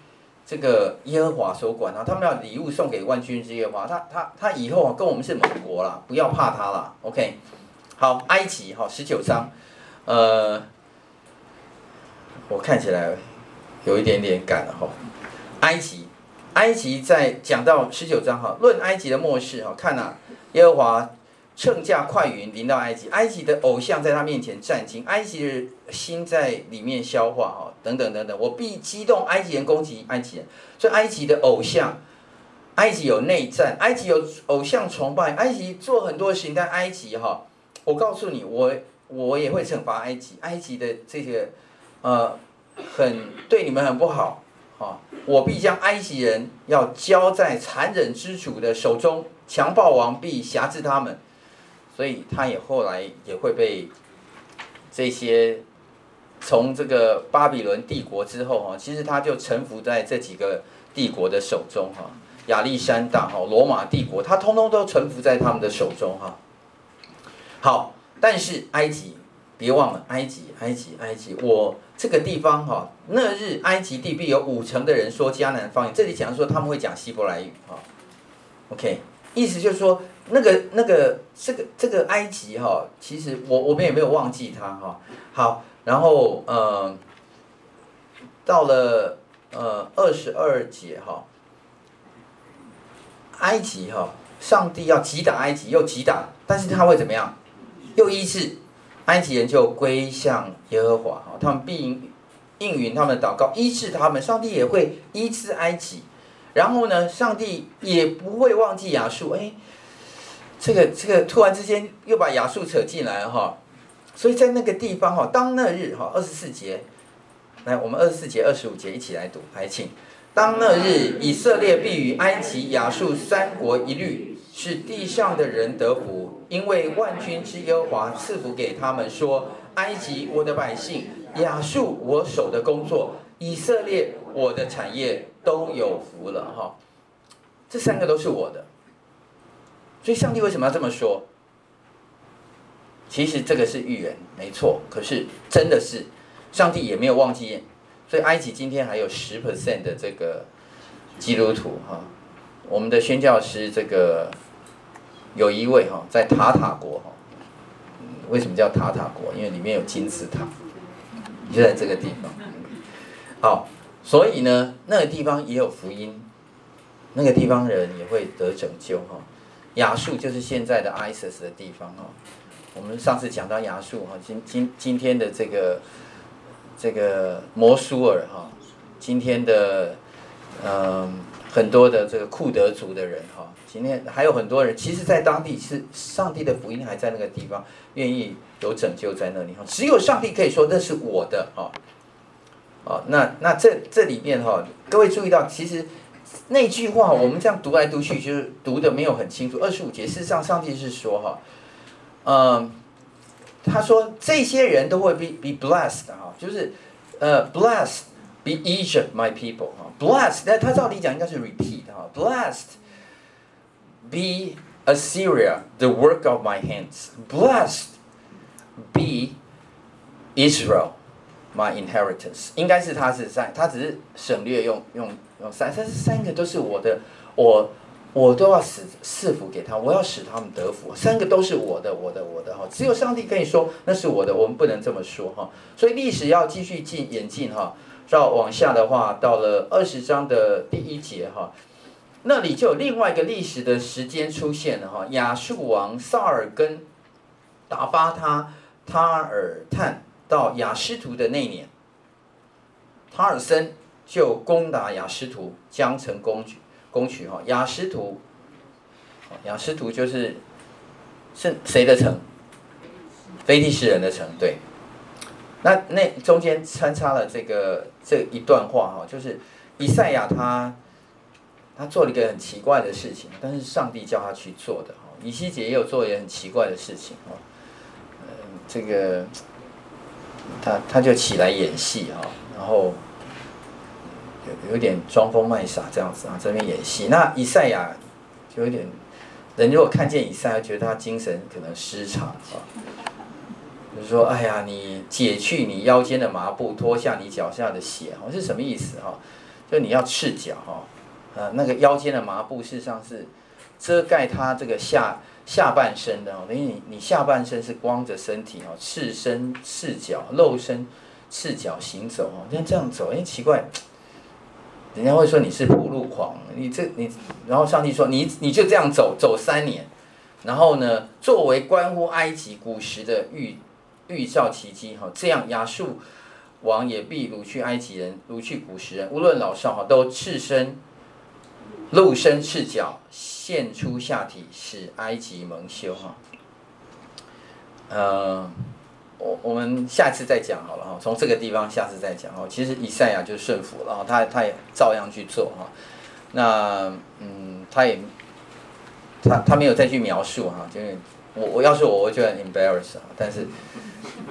这个耶和华所管啊，他们要礼物送给万军之耶和华，他他他以后啊跟我们是盟国了，不要怕他了，OK。好，埃及哈十九章，呃，我看起来有一点点赶了哈。埃及，埃及在讲到十九章哈，论埃及的末世哈，看呐、啊，耶和华。乘驾快云临到埃及，埃及的偶像在他面前战惊，埃及的心在里面消化哈，等等等等，我必激动埃及人攻击埃及人，所以埃及的偶像，埃及有内战，埃及有偶像崇拜，埃及做很多事情，但埃及哈，我告诉你，我我也会惩罚埃及，埃及的这些呃，很对你们很不好哈，我必将埃及人要交在残忍之主的手中，强暴王必辖制他们。所以他也后来也会被这些从这个巴比伦帝国之后哈，其实他就臣服在这几个帝国的手中哈，亚历山大哈，罗马帝国，他通通都臣服在他们的手中哈。好，但是埃及，别忘了埃及，埃及，埃及，我这个地方哈，那日埃及地必有五成的人说迦南方言，这里讲说他们会讲希伯来语哈。OK，意思就是说。那个、那个、这个、这个埃及哈，其实我我们也没有忘记他哈。好，然后呃，到了呃二十二节哈，埃及哈，上帝要击打埃及，又击打，但是他会怎么样？又医治，埃及人就归向耶和华哈，他们必应应允他们的祷告，医治他们，上帝也会医治埃及。然后呢，上帝也不会忘记亚述，哎。这个这个突然之间又把亚述扯进来了哈，所以在那个地方哈，当那日哈二十四节，来我们二十四节二十五节一起来读，来请。当那日以色列必与埃及、亚述三国一律，使地上的人得福，因为万军之耶和华赐福给他们，说：埃及我的百姓，亚述我手的工作，以色列我的产业都有福了哈，这三个都是我的。所以上帝为什么要这么说？其实这个是预言，没错。可是真的是，上帝也没有忘记。所以埃及今天还有十 percent 的这个基督徒哈。我们的宣教师这个有一位哈，在塔塔国哈。为什么叫塔塔国？因为里面有金字塔，就在这个地方。好，所以呢，那个地方也有福音，那个地方人也会得拯救哈。亚述就是现在的 ISIS 的地方哈。我们上次讲到亚述哈，今今今天的这个这个摩苏尔哈，今天的嗯很多的这个库德族的人哈，今天还有很多人，其实在当地是上帝的福音还在那个地方，愿意有拯救在那里哈，只有上帝可以说那是我的哈，哦，那那这这里面哈，各位注意到，其实那句话我们这样读来读去，就是读的没有很清楚。二十五节，事实上上帝是说哈。嗯，他说这些人都会 be be blessed 哈，就是呃 blessed be Egypt my people 哈，blessed 那他照理讲应该是 repeat 哈，blessed be Assyria the work of my hands，blessed be Israel my inheritance，应该是他是三，他只是省略用用用三，但是三个都是我的我。我都要使赐福给他，我要使他们得福。三个都是我的，我的，我的哈。只有上帝可以说那是我的，我们不能这么说哈。所以历史要继续进演进哈。照往下的话，到了二十章的第一节哈，那里就有另外一个历史的时间出现了哈。亚述王萨尔根打发他塔尔探到亚实突的那年，塔尔森就攻打亚实突，将城攻取。攻取哈亚实突，亚实突就是是谁的城？非利士人的城，对。那那中间穿插了这个这一段话哈，就是以赛亚他他做了一个很奇怪的事情，但是上帝叫他去做的哈。以西结也有做一个很奇怪的事情哈，嗯，这个他他就起来演戏哈，然后。有有点装疯卖傻这样子啊，这边演戏。那以赛亚就有点，人如果看见以赛亚，觉得他精神可能失常啊。就是说，哎呀，你解去你腰间的麻布，脱下你脚下的鞋，哈，是什么意思哈？就你要赤脚哈，呃，那个腰间的麻布事实上是遮盖他这个下下半身的哦，等于你你下半身是光着身体哈，赤身赤脚露身赤脚行走哦，像这样走，哎，奇怪。人家会说你是暴露狂，你这你，然后上帝说你你就这样走走三年，然后呢，作为关乎埃及古时的预预兆奇迹哈，这样亚述王也必掳去埃及人，掳去古时人，无论老少哈，都赤身露身赤脚，现出下体，使埃及蒙羞哈，呃。我我们下次再讲好了哈，从这个地方下次再讲哈。其实以赛亚就顺服了哈，他他也照样去做哈。那嗯，他也他他没有再去描述哈，就是我我要是我我就很 embarrass 哈，但是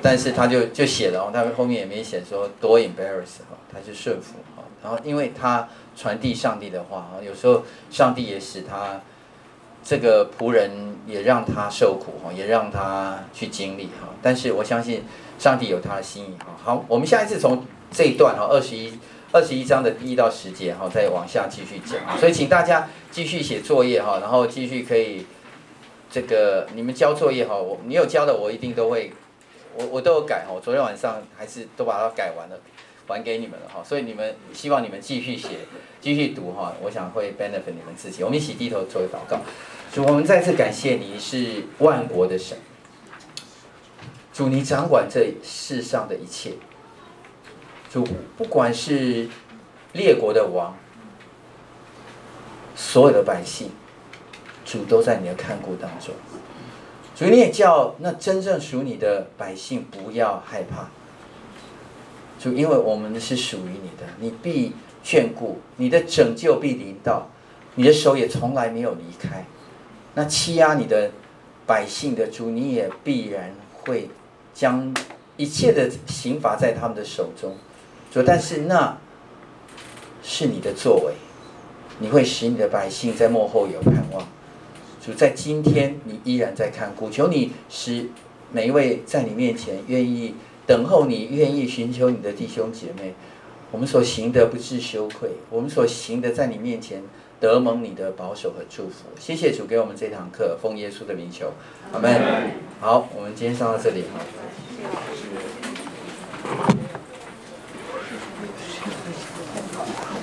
但是他就就写了，他后面也没写说多 embarrass 哈，他就顺服哈。然后因为他传递上帝的话哈，有时候上帝也使他。这个仆人也让他受苦哈，也让他去经历哈。但是我相信上帝有他的心意哈。好，我们下一次从这一段哈，二十一二十一章的第一到十节哈，再往下继续讲。所以请大家继续写作业哈，然后继续可以这个你们交作业哈，我你有交的我一定都会，我我都有改哈。昨天晚上还是都把它改完了。还给你们了哈，所以你们希望你们继续写，继续读哈，我想会 benefit 你们自己。我们一起低头做个祷告，主，我们再次感谢你是万国的神，主，你掌管这世上的一切，主，不管是列国的王，所有的百姓，主都在你的看顾当中，主，你也叫那真正属你的百姓不要害怕。主，因为我们是属于你的，你必眷顾，你的拯救必临到，你的手也从来没有离开。那欺压你的百姓的主，你也必然会将一切的刑罚在他们的手中。主，但是那是你的作为，你会使你的百姓在幕后有盼望。主，在今天你依然在看顾，求你使每一位在你面前愿意。等候你愿意寻求你的弟兄姐妹，我们所行的不致羞愧，我们所行的在你面前得蒙你的保守和祝福。谢谢主给我们这堂课，奉耶稣的名求，阿门。好，我们今天上到这里哈。